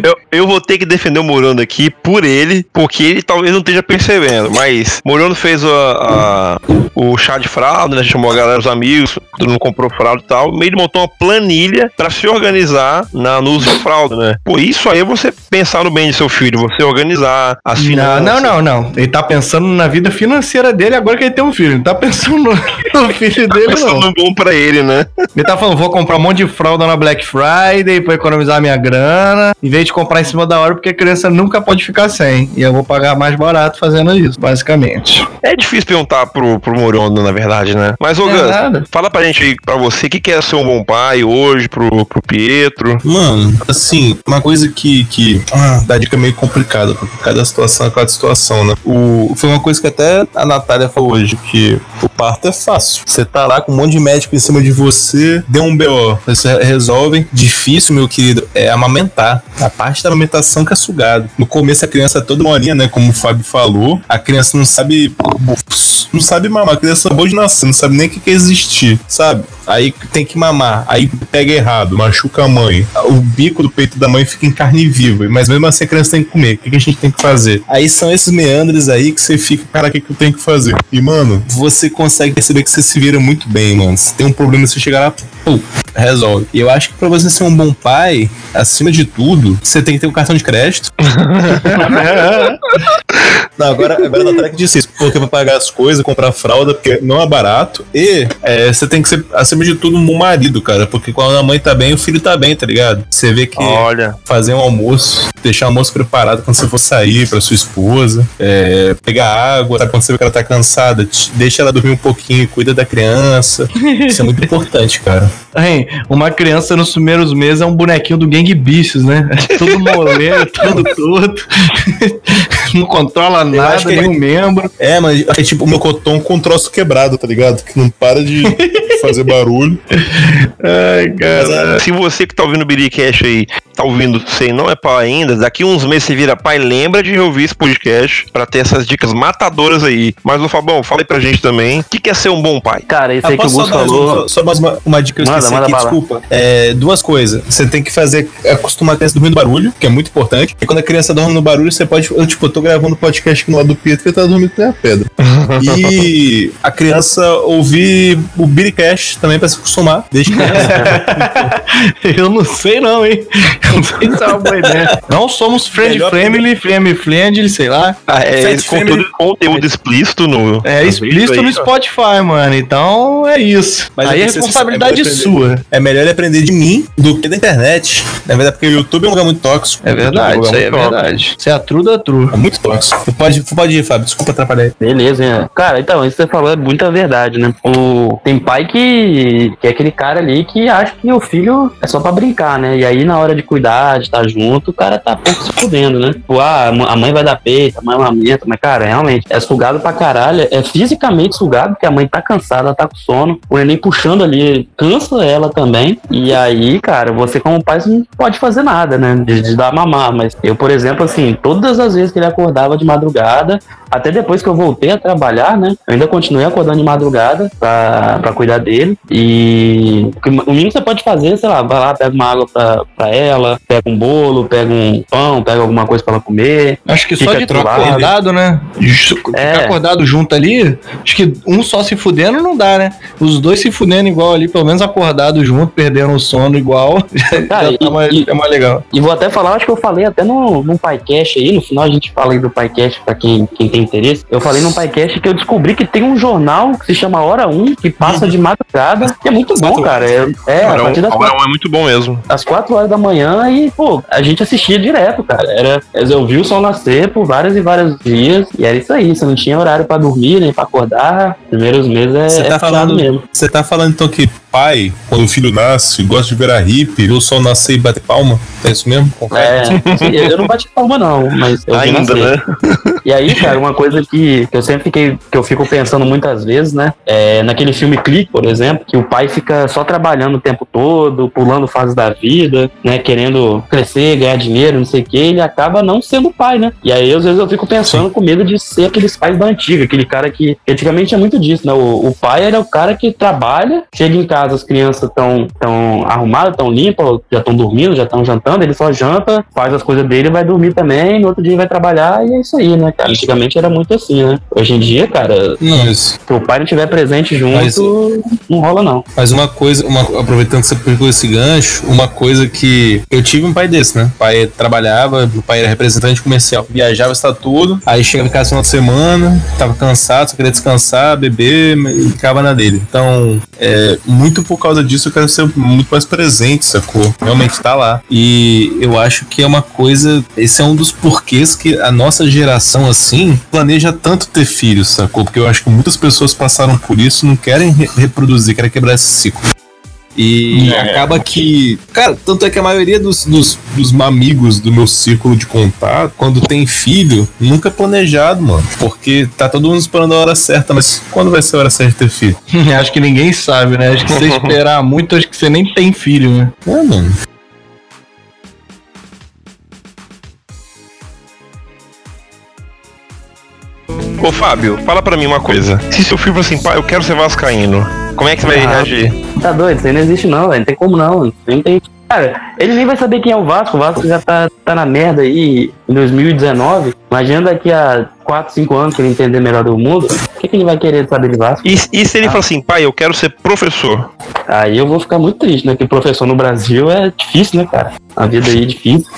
eu, eu vou ter que defender o Morando aqui por ele, porque ele talvez não esteja percebendo. Mas Morando fez a- a- o chá de fralda, né? Chamou a galera, os amigos, todo mundo comprou fralda e tal. Meio montou uma planilha pra se organizar na, no uso de fralda, né? Pô, isso aí é você pensar no bem do seu filho, você organizar as Não, finanças. não, não, não. Ele tá pensando na vida financeira dele agora que ele tem um filho. Ele não tá pensando no, no filho dele, Pensando não. bom pra ele, né? Ele tá falando, vou comprar um monte de fralda na Black Friday pra economizar minha grana, em vez de comprar em cima da hora, porque a criança nunca pode ficar sem. E eu vou pagar mais barato fazendo isso, basicamente. É difícil perguntar pro, pro Morondo, na verdade, né? Mas, ô É Gus, nada. fala pra gente aí, pra você, o que, que é ser um bom pai hoje, pro, pro Pietro? Mano, assim, uma coisa que, que ah, dá dica meio complicada, porque cada situação é cada situação, né? O, foi uma coisa que até a Natália falou hoje, que o parto é fácil. Você tá lá com um monte de médico em cima de você você deu um BO, você resolve. Difícil, meu querido, é amamentar. A parte da amamentação que é sugado. No começo a criança é toda molinha, né? Como o Fábio falou. A criança não sabe. Não sabe mamar. A criança acabou de nascer, não sabe nem o que que é existir, sabe? Aí tem que mamar, aí pega errado, machuca a mãe. O bico do peito da mãe fica em carne viva, mas mesmo assim a criança tem que comer. O que, que a gente tem que fazer? Aí são esses meandros aí que você fica, cara, o que, que eu tenho que fazer? E, mano, você consegue perceber que você se vira muito bem, mano. Se tem um problema, você chega lá, pô, resolve. E eu acho que pra você ser um bom pai, acima de tudo, você tem que ter um cartão de crédito. Não, agora, agora na track disse isso, porque vai pagar as coisas, comprar fralda, porque não é barato. E é, você tem que ser, acima de tudo, um bom marido, cara. Porque quando a mãe tá bem, o filho tá bem, tá ligado? Você vê que Olha. fazer um almoço, deixar o almoço preparado quando você for sair pra sua esposa, é, pegar água, sabe? Quando você vê que ela tá cansada, deixa ela dormir um pouquinho, cuida da criança. Isso é muito importante, cara. Hein, uma criança nos primeiros meses é um bonequinho do Gang Bichos, né? Todo moleiro, todo torto. Não controla nada, que- nenhum membro. É, mas é tipo o meu cotom com um troço quebrado, tá ligado? Que não para de fazer barulho. Ai, cara. Se você que tá ouvindo o Biricast aí, tá ouvindo sem não é pai ainda, daqui uns meses você vira pai, lembra de ouvir esse podcast pra ter essas dicas matadoras aí. Mas, ô Fabão, fala aí pra gente também, o que que é ser um bom pai? Cara, isso aí que o Gus falou. só, só mais uma, uma dica que eu Manda, esqueci manda aqui, bala. desculpa. É, duas coisas. Você tem que fazer, acostumar a criança a dormir no barulho, que é muito importante. E quando a criança dorme no barulho, você pode. Eu, tipo, eu tô gravando podcast aqui no lado do Pietro que ele tá dormindo com a pedra. e a criança ouvir o Biricast também pra se acostumar, desde criança. Eu não sei não, hein? Eu Não sei se é uma boa ideia. Não somos friend Melhor family, family friendly, sei lá. Ah, é conteúdo, conteúdo explícito no. É explícito no. Spotify, mano. Então é isso. Mas Aí é aí você- responsabilidade você- sua. É melhor ele aprender de mim do que da internet. Na verdade, porque o YouTube é um lugar muito tóxico. É verdade, YouTube isso aí é verdade. Isso é a true da true. É muito tóxico. Pode, pode ir, Fábio. Desculpa atrapalhar aí. Beleza, hein? Cara, então, isso que você falou é muita verdade, né? O... Tem pai que... que é aquele cara ali que acha que o filho é só pra brincar, né? E aí, na hora de cuidar, de estar junto, o cara tá pouco se fudendo, né? Tipo, ah, a mãe vai dar peito, a mãe amamenta, mas, cara, realmente, é sugado pra caralho, é fisicamente sugado, porque a mãe tá cansada, tá com sono, o neném puxando ali, cansa ela também, e aí, cara, você como pai, não pode fazer nada, né? De, de dar mamar, mas eu, por exemplo, assim, todas as vezes que ele acordava de madrugada, até depois que eu voltei a trabalhar, né? Eu ainda continuei acordando de madrugada pra, pra cuidar dele. E o mínimo que você pode fazer, sei lá, vai lá, pega uma água pra, pra ela, pega um bolo, pega um pão, pega alguma coisa pra ela comer. Acho que só de estar acordado, né? Ficar É. acordado junto ali, acho que um só se fudendo não dá, né? Os dois se fudendo igual ali, pelo menos acordado junto, perdendo o sono igual, Cara, tá mais, e- é mais legal. E vou até falar, acho que eu falei até no, num PyCast aí, no final a gente fala aí do PyCast pra quem, quem tem interesse. Eu falei num PyCast que eu descobri que tem um jornal que se chama Hora 1, que passa de madrugada, que é muito bom, cara. É, é a partir das Aurão é muito bom mesmo. às 4 horas da manhã e, pô, a gente assistia direto, cara. Era, eu vi o sol nascer por vários e vários dias e era isso aí. Você não tinha horário pra dormir nem pra acordar. Primeiros meses é, Você é tá puxado falando- mesmo. Você tá falando então que pai, quando o filho nasce, gosta de ver a hippie, ver o sol nascer e bater palma? É isso mesmo? É, sim, eu não bati palma não, mas eu Ainda, né? E aí, cara, uma coisa que, que eu sempre fiquei, que eu fico pensando muitas vezes, né? É, naquele filme Clique, por exemplo, que o pai fica só trabalhando o tempo todo, pulando fases da vida, né? Querendo crescer, ganhar dinheiro, não sei o que, ele acaba não sendo pai, né? E aí, às vezes, eu fico pensando com medo de ser aqueles pais da antiga, aquele cara que antigamente é muito disso, né? O, o pai era o cara que trabalha, chega em casa, as crianças estão tão arrumadas, estão limpas, já estão dormindo, já estão jantando, ele só janta, faz as coisas dele, vai dormir também, no outro dia vai trabalhar e é isso aí, né, cara? Antigamente era muito assim, né? Hoje em dia, cara, isso. se o pai não estiver presente junto, Mas- não rola não. Mas uma coisa, uma- aproveitando que você pegou esse gancho, uma coisa que eu tive um pai desse, né? O pai trabalhava, o pai era representante comercial, viajava, está tudo, aí chegava em casa no final de semana, tava cansado, só queria descansar, beber, e ficava na dele. Então, é, muito por causa disso eu quero ser muito mais presente, sacou? Realmente tá lá. E eu acho que é uma coisa, esse é um dos porquês que a nossa geração, assim, planeja tanto ter filhos, sacou? Porque eu acho que muitas pessoas passaram por isso não querem re- reproduzir, querem quebrar esse ciclo. E acaba que. Cara, tanto é que a maioria dos, dos, dos amigos do meu círculo de contato, quando tem filho, nunca é planejado, mano. Porque tá todo mundo esperando a hora certa, mas quando vai ser a hora certa de ter filho? acho que ninguém sabe, né? Acho que se você esperar muito, acho que você nem tem filho, né? É, mano. Ô Fábio, fala pra mim uma coisa. Se seu filho assim, pai, eu quero ser vascaíno, como é que você vai Ah. reagir? Tá doido, isso aí não existe não, velho. Não tem como não. Nem tem. Cara, ele nem vai saber quem é o Vasco. O Vasco já tá, tá na merda aí em 2019. Imagina daqui a 4, 5 anos que ele entender melhor do mundo. O que, que ele vai querer saber de Vasco? E, e se ele falar assim, pai, eu quero ser professor? Aí eu vou ficar muito triste, né? Porque professor no Brasil é difícil, né, cara? A vida aí é difícil.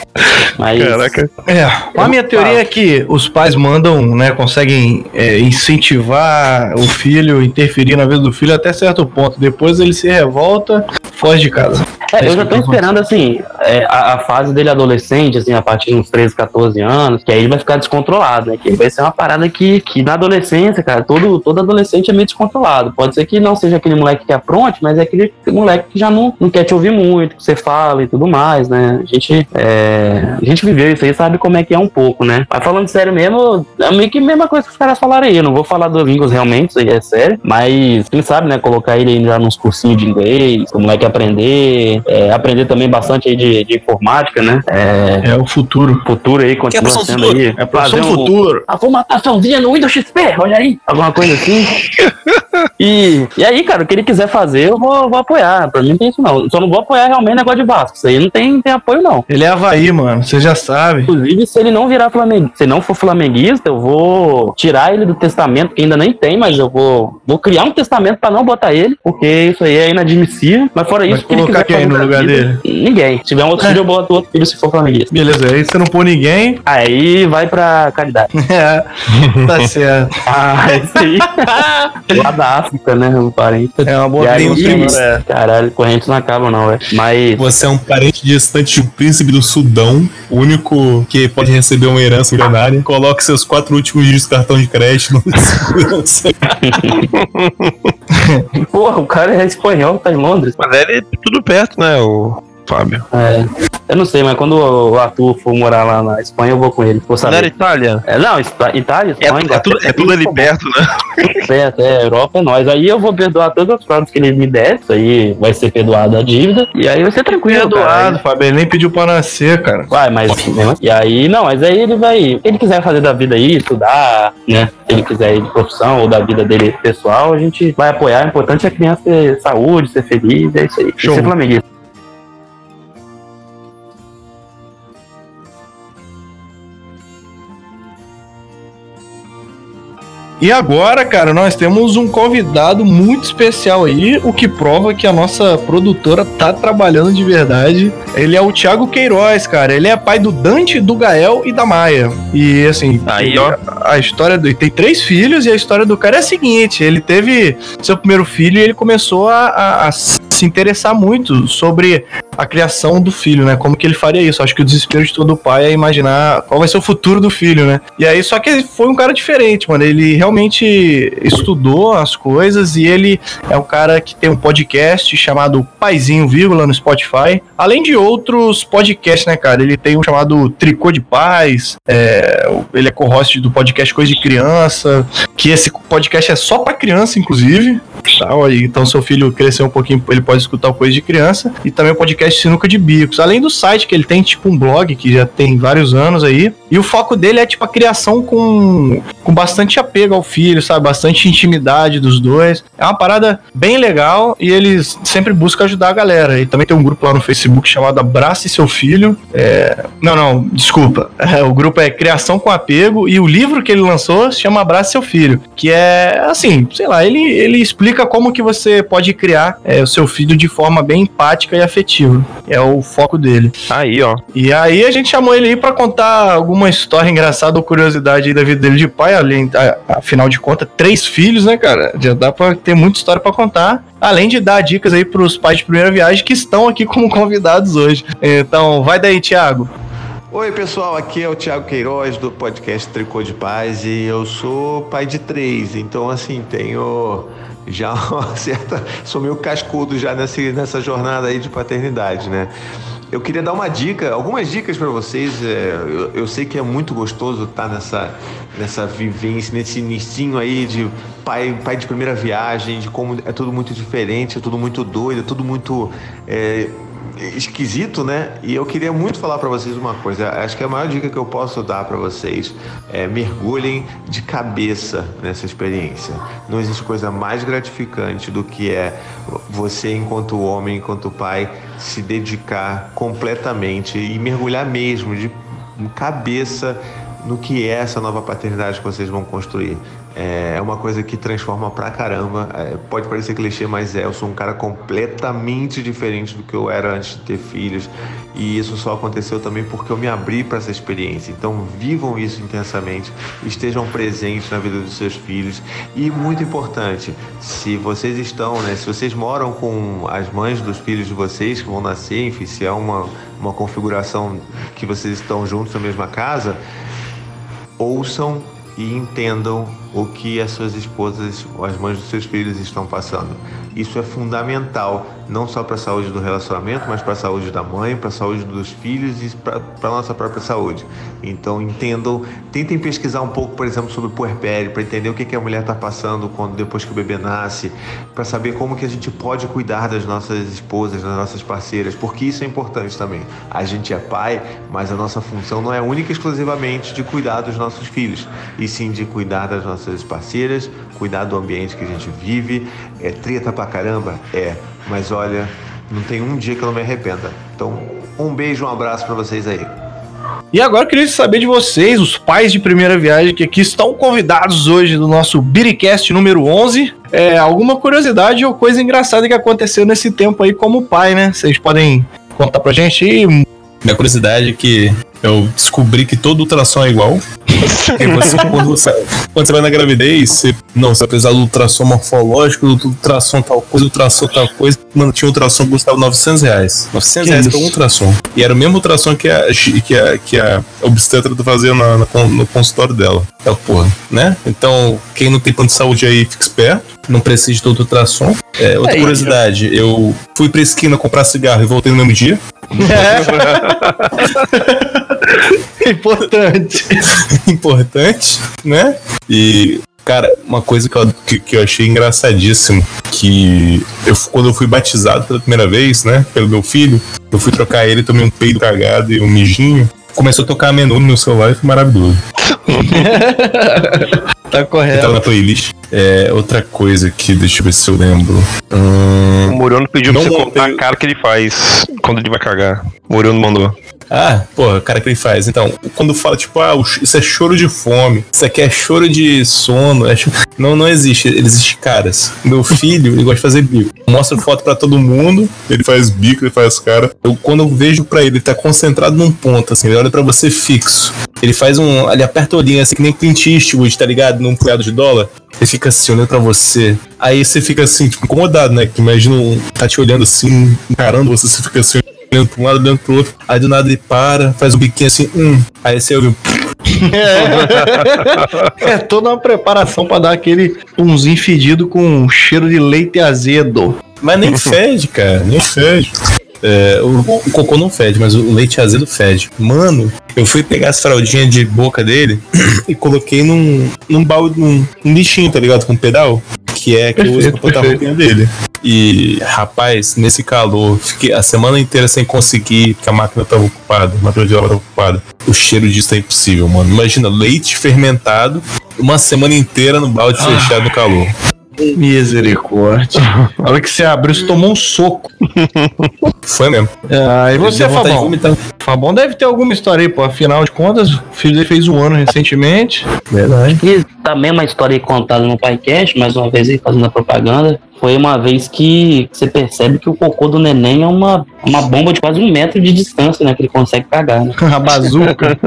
Mas. Caraca. É, a minha teoria é que os pais mandam, né, conseguem é, incentivar o filho, interferir na vida do filho até certo ponto. Depois ele se revolta, foge de casa. É, eu já tô esperando, assim, é, a, a fase dele adolescente, assim, a partir de uns 13, 14 anos, que aí ele vai ficar descontrolado, né? Que vai ser uma parada que, que na adolescência, cara, todo, todo adolescente é meio descontrolado. Pode ser que não seja aquele moleque que apronte, mas é aquele moleque que já não, não quer te ouvir muito, que você fala e tudo mais, né? A gente, é, a gente viveu isso aí, sabe como é que é um pouco, né? Mas falando sério mesmo, é meio que a mesma coisa que os caras falaram aí. Eu não vou falar do Vingos realmente, isso aí é sério, mas quem sabe, né? Colocar ele aí já nos cursinhos de inglês, o moleque aprender, é, aprender também bastante aí de, de informática, né? É, É o futuro. futuro aí, continua profissão sendo futuro? aí. É fazer um- futuro. a formataçãozinha no Windows XP, olha aí. Alguma coisa assim. e, e aí, cara, o que ele quiser fazer, eu vou, vou apoiar. Pra mim não tem isso não. Só não vou apoiar realmente negócio de Vasco. Isso aí não tem, tem apoio, não. Ele é Havaí, mano, você já sabe. Inclusive, se ele não virar flamenguista, se não for flamenguista, eu vou tirar ele do testamento, que ainda nem tem, mas eu vou, vou criar um testamento pra não botar ele, porque isso aí é inadmissível. Mas fora Vai isso, o que ele quiser quem no lugar vida- Ninguém. Se tiver um outro filho, eu boto outro filho se for flamenguista. Beleza, aí você não pôr ninguém. Aí vai pra caridade. É, tá certo. Ah, isso aí. Lá da África, né? Um parente. É uma boa E aí, pergunta, é. Caralho, correntes não acabam, não, velho. Mas. Você é um parente distante de um príncipe do Sudão, o único que pode receber uma herança milionária. Coloque seus quatro últimos dígitos do cartão de crédito no segurança. Porra, o cara é espanhol, tá em Londres. Mas ele é tudo perto, né, o Fábio? É. Eu não sei, mas quando o Arthur for morar lá na Espanha, eu vou com ele. Vou Não era saber. Itália? É, não, Itália, É, Espanha. é tudo, é tudo ali perto, né? perto, é, Europa é nós. Aí eu vou perdoar todas as provas que ele me der, isso aí vai ser perdoado a dívida, e aí vai ser tranquilo, cara. Perdoado, Fábio, ele nem pediu pra nascer, cara. Vai, mas. E aí, não, mas aí ele vai. Se ele quiser fazer da vida aí, estudar, né? Se ele quiser ir de profissão ou da vida dele pessoal, a gente vai apoiar. O importante é a criança ter saúde, ser feliz, é isso aí. E Show. ser flamenguista. E agora, cara, nós temos um convidado muito especial aí, o que prova que a nossa produtora tá trabalhando de verdade. Ele é o Thiago Queiroz, cara. Ele é pai do Dante, do Gael e da Maia. E assim, Aí, ó. a história do. Ele tem três filhos e a história do cara é a seguinte: ele teve seu primeiro filho e ele começou a, a- a se interessar muito sobre a criação do filho, né? Como que ele faria isso? Acho que o desespero de todo pai é imaginar qual vai ser o futuro do filho, né? E aí, só que ele foi um cara diferente, mano. Ele realmente estudou as coisas e ele é um cara que tem um podcast chamado Paizinho, vírgula, no Spotify. Além de outros podcasts, né, cara? Ele tem um chamado Tricô de Paz, é, ele é co-host do podcast Coisa de Criança, que esse podcast é só pra criança, inclusive. Tá, ó, então seu filho crescer um pouquinho, ele pode escutar o Coisa de Criança. E também o podcast Sinuca de Bicos. Além do site que ele tem, tipo um blog, que já tem vários anos aí. E o foco dele é, tipo, a criação com, com bastante apego ao filho, sabe? Bastante intimidade dos dois. É uma parada bem legal e eles sempre buscam ajudar a galera. E também tem um grupo lá no Facebook chamado Abrace Seu Filho. É, Não, não, desculpa. É, o grupo é Criação com Apego e o livro que ele lançou se chama Abrace Seu Filho. Que é, assim, sei lá, ele, ele explica como que você pode criar é, o seu filho de forma bem empática e afetiva. É o foco dele. Aí, ó. E aí a gente chamou ele aí pra contar alguma história engraçada ou curiosidade aí da vida dele de pai, além, a- afinal de contas, três filhos, né, cara? Já dá pra ter muita história pra contar. Além de dar dicas aí pros pais de primeira viagem que estão aqui como convidados hoje. Então, vai daí, Thiago. Oi, pessoal, aqui é o Thiago Queiroz do podcast Tricô de Paz e eu sou pai de três, então assim, tenho já uma certa. sou meio cascudo já nessa, nessa jornada aí de paternidade, né? Eu queria dar uma dica, algumas dicas para vocês. é, eu, eu sei que é muito gostoso estar nessa, nessa vivência, nesse inicinho aí de pai, pai de primeira viagem, de como é tudo muito diferente, é tudo muito doido, é tudo muito é, esquisito, né? E eu queria muito falar para vocês uma coisa. Acho que a maior dica que eu posso dar para vocês é mergulhem de cabeça nessa experiência. Não existe coisa mais gratificante do que é você, enquanto homem, enquanto pai, se dedicar completamente e mergulhar mesmo de cabeça no que é essa nova paternidade que vocês vão construir. É uma coisa que transforma pra caramba. É, pode parecer clichê, mas é. Eu sou um cara completamente diferente do que eu era antes de ter filhos. E isso só aconteceu também porque eu me abri para essa experiência. Então, vivam isso intensamente, estejam presentes na vida dos seus filhos. E muito importante, se vocês estão, né, se vocês moram com as mães dos filhos de vocês que vão nascer, enfim, se é uma, uma configuração que vocês estão juntos na mesma casa, ouçam e entendam o que as suas esposas, as mães dos seus filhos estão passando. Isso é fundamental, não só para a saúde do relacionamento, mas para a saúde da mãe, para a saúde dos filhos e para a nossa própria saúde. Então entendam, tentem pesquisar um pouco, por exemplo, sobre puerpério, para entender o que, que a mulher está passando quando depois que o bebê nasce, para saber como que a gente pode cuidar das nossas esposas, das nossas parceiras, porque isso é importante também. A gente é pai, mas a nossa função não é única e exclusivamente de cuidar dos nossos filhos, e sim de cuidar das nossas parceiras, cuidar do ambiente que a gente vive. É treta pra caramba? É. Mas olha, não tem um dia que eu não me arrependa. Então, um beijo, um abraço pra vocês aí. E agora eu queria saber de vocês, os pais de primeira viagem que aqui estão convidados hoje do nosso Biricast número 11. É, alguma curiosidade ou coisa engraçada que aconteceu nesse tempo aí como pai, né? Vocês podem contar pra gente aí? Minha curiosidade é que eu descobri que todo ultrassom é igual. Você, quando, você, quando você vai na gravidez, você, não, você vai precisar do ultrassom morfológico, do ultrassom tal coisa, ultrassom tal coisa. Mano, tinha um ultrassom que custava 900 reais. 900 Que reais isso? pra um ultrassom. E era o mesmo ultrassom que a, que a, que a obstetra fazia na, na no consultório dela. Aquela porra, né? Então, quem não tem plano de saúde aí, fica esperto. Não precisa de todo ultrassom. É, outra Aí, curiosidade, eu fui pra esquina comprar cigarro e voltei no mesmo dia. Importante. importante, né? E, cara, uma coisa que eu, que, que eu achei engraçadíssimo, que eu, quando eu fui batizado pela primeira vez, né, pelo meu filho, eu fui trocar ele, tomei um peido cagado e um mijinho, começou a tocar menu no meu celular e foi maravilhoso. Tá correto. tava na playlist. É, outra coisa que, deixa eu ver se eu lembro. Hum, O Murano pediu pra você montei contar a cara que ele faz quando ele vai cagar. O Murano mandou. Ah, porra, cara que ele faz. Então, quando fala, tipo, ah, isso é choro de fome, isso aqui é choro de sono, é cho- não, não existe, existe caras. Meu filho, ele gosta de fazer bico. Mostra foto pra todo mundo, ele faz bico, ele faz cara. Eu, quando eu vejo pra ele, ele tá concentrado num ponto, assim, ele olha pra você fixo. Ele faz um, ele aperta o olhinho, assim, que nem Clint Eastwood, tá ligado? Num punhado de dólar. Ele fica assim, olhando pra você. Aí você fica assim, tipo, incomodado, né? Que imagina um, tá te olhando assim, encarando você, você fica assim, olhando pra um lado, olhando pro outro. Aí do nada ele para, faz um biquinho assim, hum. Aí você ouve um. É toda uma preparação pra dar aquele umzinho fedido com cheiro de leite azedo. Mas nem fede, cara, nem fede. É, o, o cocô não fede, mas o leite azedo fede. Mano, eu fui pegar as fraldinhas de boca dele e coloquei num, num balde, num, num lixinho, tá ligado? Com pedal. Que é que eu uso pra botar a roupinha dele. E, rapaz, nesse calor, fiquei a semana inteira sem conseguir, porque a máquina tava ocupada, a máquina de obra tava ocupada. O cheiro disso é impossível, mano. Imagina, leite fermentado, uma semana inteira no balde fechado no calor. Misericórdia. A hora que você abriu, você tomou um soco. Foi mesmo. Ah, e você, Fabão? Fabão deve ter alguma história aí, pô. Afinal de contas, o filho dele fez um ano recentemente. Verdade. E também uma história aí contada no podcast, mais uma vez aí fazendo a propaganda. Foi uma vez que você percebe que o cocô do neném é uma, uma bomba de quase um metro de distância, né? Que ele consegue cagar, né? A bazuca.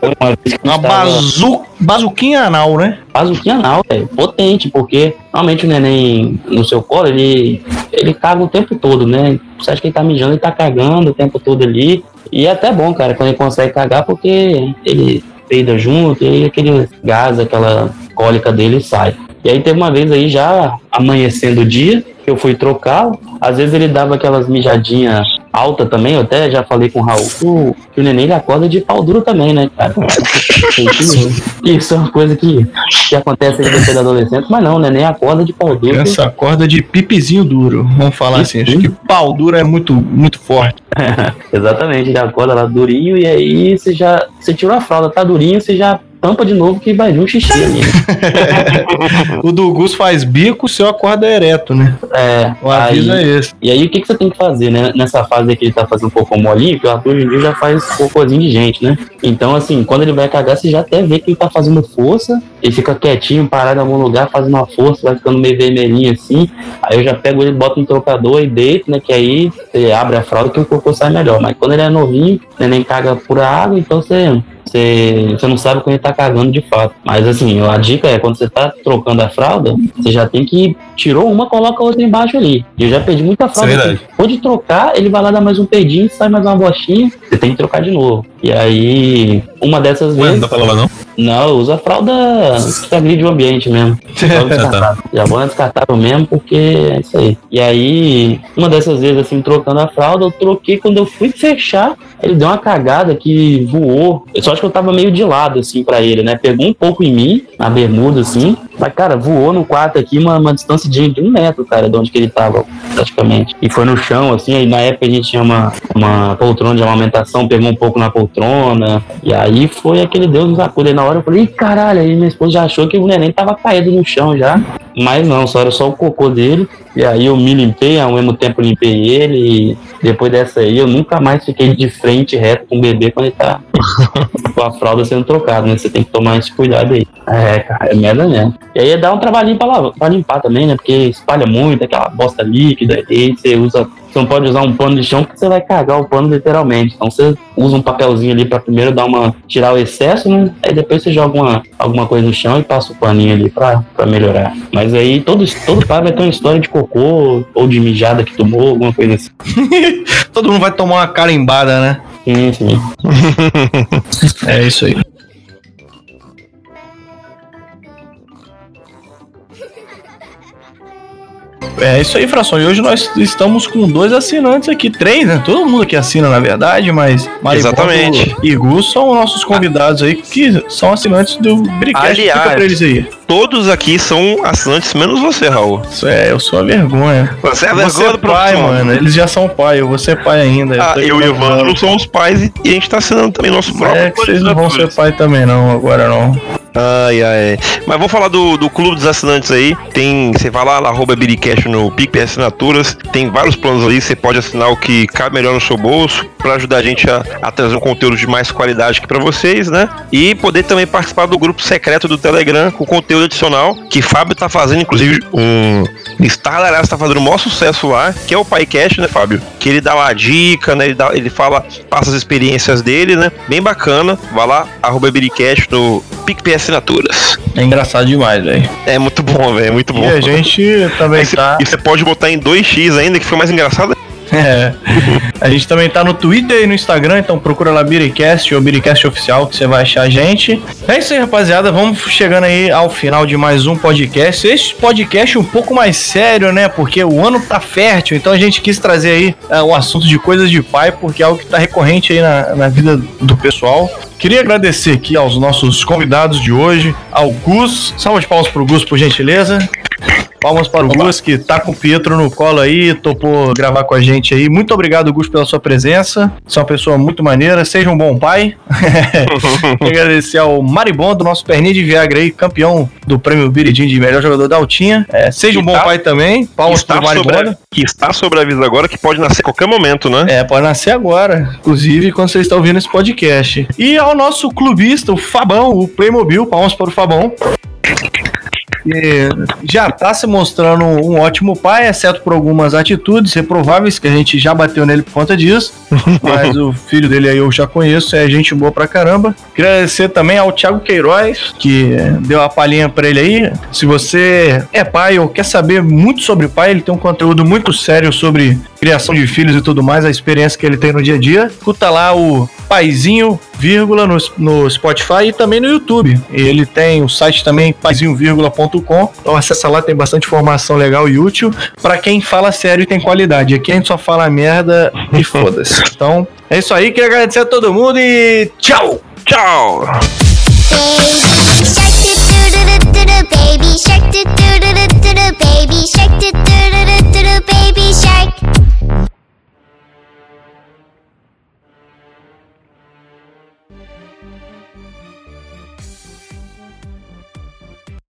Foi uma vez que Uma estava- bazu... bazuquinha anal, né? bazuquinha anal, velho. Potente, porque normalmente o neném no seu colo, ele, ele caga o tempo todo, né? Você acha que ele tá mijando, ele tá cagando o tempo todo ali. E é até bom, cara, quando ele consegue cagar, porque ele peida junto, e aí aquele gás, aquela cólica dele sai. E aí teve uma vez aí já amanhecendo o dia, que eu fui trocá-lo. Às vezes ele dava aquelas mijadinhas alta também, eu até já falei com o Raul, que o, que o neném ele acorda de pau duro também, né, cara? Isso é uma coisa que, que acontece aí depois da adolescente, mas não, o neném acorda de pau duro. Essa corda de pipizinho duro, vamos falar assim. Acho que pau duro é muito, muito forte. Exatamente, ele acorda lá durinho e aí você já. Você tirou a fralda, tá durinho, você já tampa de novo que vai vir um xixi ali. o do Gus faz bico, o seu acorda ereto, né? É. O aviso aí- é esse. E aí o que, que você tem que fazer, né? Nessa fase aí que ele tá fazendo pouco molinho, que o Arthur hoje em dia já faz cocôzinho de gente, né? Então, assim, quando ele vai cagar, você já até vê que ele tá fazendo força, ele fica quietinho, parado em algum lugar, fazendo uma força, vai ficando meio vermelhinho assim. Aí eu já pego ele, boto no trocador e deito, né? Que aí você abre a fralda que o cocô sai melhor. Mas quando ele é novinho, o neném caga pura água, então você. Você, você não sabe quando ele tá cagando de fato. Mas assim, a dica é quando você tá trocando a fralda, você já tem que tirou uma, coloca a outra embaixo ali. Eu já perdi muita fralda. É verdade. assim, Pode trocar, ele vai lá dar mais um peidinho, sai mais uma bostinha, você tem que trocar de novo. E aí, uma dessas Ué, não vezes. dá pra lavar não? Não, usa fralda que agride o ambiente mesmo. Fralda. Já vou descartável mesmo, porque é isso aí. E aí, uma dessas vezes, assim, trocando a fralda, eu troquei quando eu fui fechar, ele deu uma cagada que voou. Eu só acho que eu tava meio de lado, assim, pra ele, né? Pegou um pouco em mim, na bermuda, assim, mas, cara, voou no quarto aqui uma, uma distância de, de um metro, cara, de onde que ele tava, praticamente. E foi no chão, assim, aí na época a gente tinha uma, uma poltrona de amamentação, pegou um pouco na poltrona, e aí foi aquele Deus nos acuda. Aí na hora eu falei, "Ih, caralho, aí minha esposa já achou que o neném tava caído no chão já. Mas não, só era só o cocô dele. E aí eu me limpei, ao mesmo tempo limpei ele. E depois dessa aí eu nunca mais fiquei de frente reto com o bebê quando ele tá com a fralda sendo trocada, né? Você tem que tomar esse cuidado aí. É, cara, é merda mesmo. E aí dá um trabalhinho pra, lavar, pra limpar também, né? Porque espalha muito aquela bosta líquida. E aí você usa. Você não pode usar um pano de chão porque você vai cagar o pano literalmente. Então você usa um papelzinho ali pra primeiro dar uma. tirar o excesso, né? Aí depois você joga uma, alguma coisa no chão e passa o paninho ali pra, pra melhorar. Mas aí todo, todo pai vai ter uma história de cocô ou de mijada que tomou, alguma coisa assim. Todo mundo vai tomar uma carimbada, né? Sim, sim. É isso aí. É isso aí, Fração. E hoje nós estamos com dois assinantes aqui, três, né? Todo mundo aqui assina, na verdade, mas Exatamente. e Gus são nossos convidados aí, que são assinantes do Bricast. Aliás. pra eles aí. Todos aqui são assinantes, menos você, Raul. Isso é, eu sou a vergonha. Você é a Você vergonha é do pai, profissional. mano. Eles já são pai, eu vou ser pai ainda. Ah, eu e o. Evandro somos pais e e a gente tá assinando também nosso próprio. É que vocês não vão ser pai também, não, agora não. Ai, ai. Mas vamos falar do, do clube dos assinantes aí. Tem. Você vai lá, arroba Biricast no PicPay Assinaturas. Tem vários planos ali. Você pode assinar o que cabe melhor no seu bolso. Pra ajudar a gente a, a trazer um conteúdo de mais qualidade aqui pra vocês, né? E poder também participar do grupo secreto do Telegram com conteúdo adicional. Que Fábio tá fazendo, inclusive, um. Star aliás, tá fazendo o maior sucesso lá, que é o PaiCast, né, Fábio? Que ele dá lá a dica, né? Ele, dá, ele fala, passa as experiências dele, né? Bem bacana. Vai lá, arroba Biricast no PicPay Assinaturas. É engraçado demais, velho. É muito bom, velho, é muito bom. E a gente também Aí cê- tá. E você pode botar em 2x ainda, que foi mais engraçado. É. A gente também tá no Twitter e no Instagram, então procura lá Biricast ou Biricast Oficial que você vai achar a gente. É isso aí, rapaziada. Vamos chegando aí ao final de mais um podcast. Este podcast um pouco mais sério, né? Porque o ano tá fértil, então a gente quis trazer aí é, o assunto de coisas de pai, porque é algo que tá recorrente aí na, na vida do pessoal. Queria agradecer aqui aos nossos convidados de hoje, ao Gus. Salva de palmas pro Gus, por gentileza. Palmas para o Gus, que tá com o Pietro no colo aí, topou gravar com a gente aí. Muito obrigado, Gus, pela sua presença. Você é uma pessoa muito maneira. Seja um bom pai. Agradecer ao Maribondo, nosso perninho de Viagra aí, campeão do prêmio Biridim de melhor jogador da Altinha. É, seja um bom tá- pai também. Palmas pro sobre, Maribondo. que está sobre aviso agora, que pode nascer a qualquer momento, né? É, pode nascer agora. Inclusive, quando você está ouvindo esse podcast. E ao nosso clubista, o Fabão, o Playmobil. Palmas para o Fabão. Que já tá se mostrando um ótimo pai, exceto por algumas atitudes reprováveis que a gente já bateu nele por conta disso. Mas o filho dele aí eu já conheço, é gente boa pra caramba. Queria agradecer também ao Thiago Queiroz, que deu a palhinha pra ele aí. Se você é pai ou quer saber muito sobre pai, ele tem um conteúdo muito sério sobre criação de filhos e tudo mais, a experiência que ele tem no dia a dia. Escuta lá o Paizinho, vírgula, no, no Spotify e também no YouTube. Ele tem o site também, paizinho.com. Então acessa lá, tem bastante informação legal e útil para quem fala sério e tem qualidade. Aqui a gente só fala merda e foda-se. Então é isso aí, queria agradecer a todo mundo e tchau! Tchau! Baby, baby shark, do do do do do do, baby shark, do do do do do do, baby shark.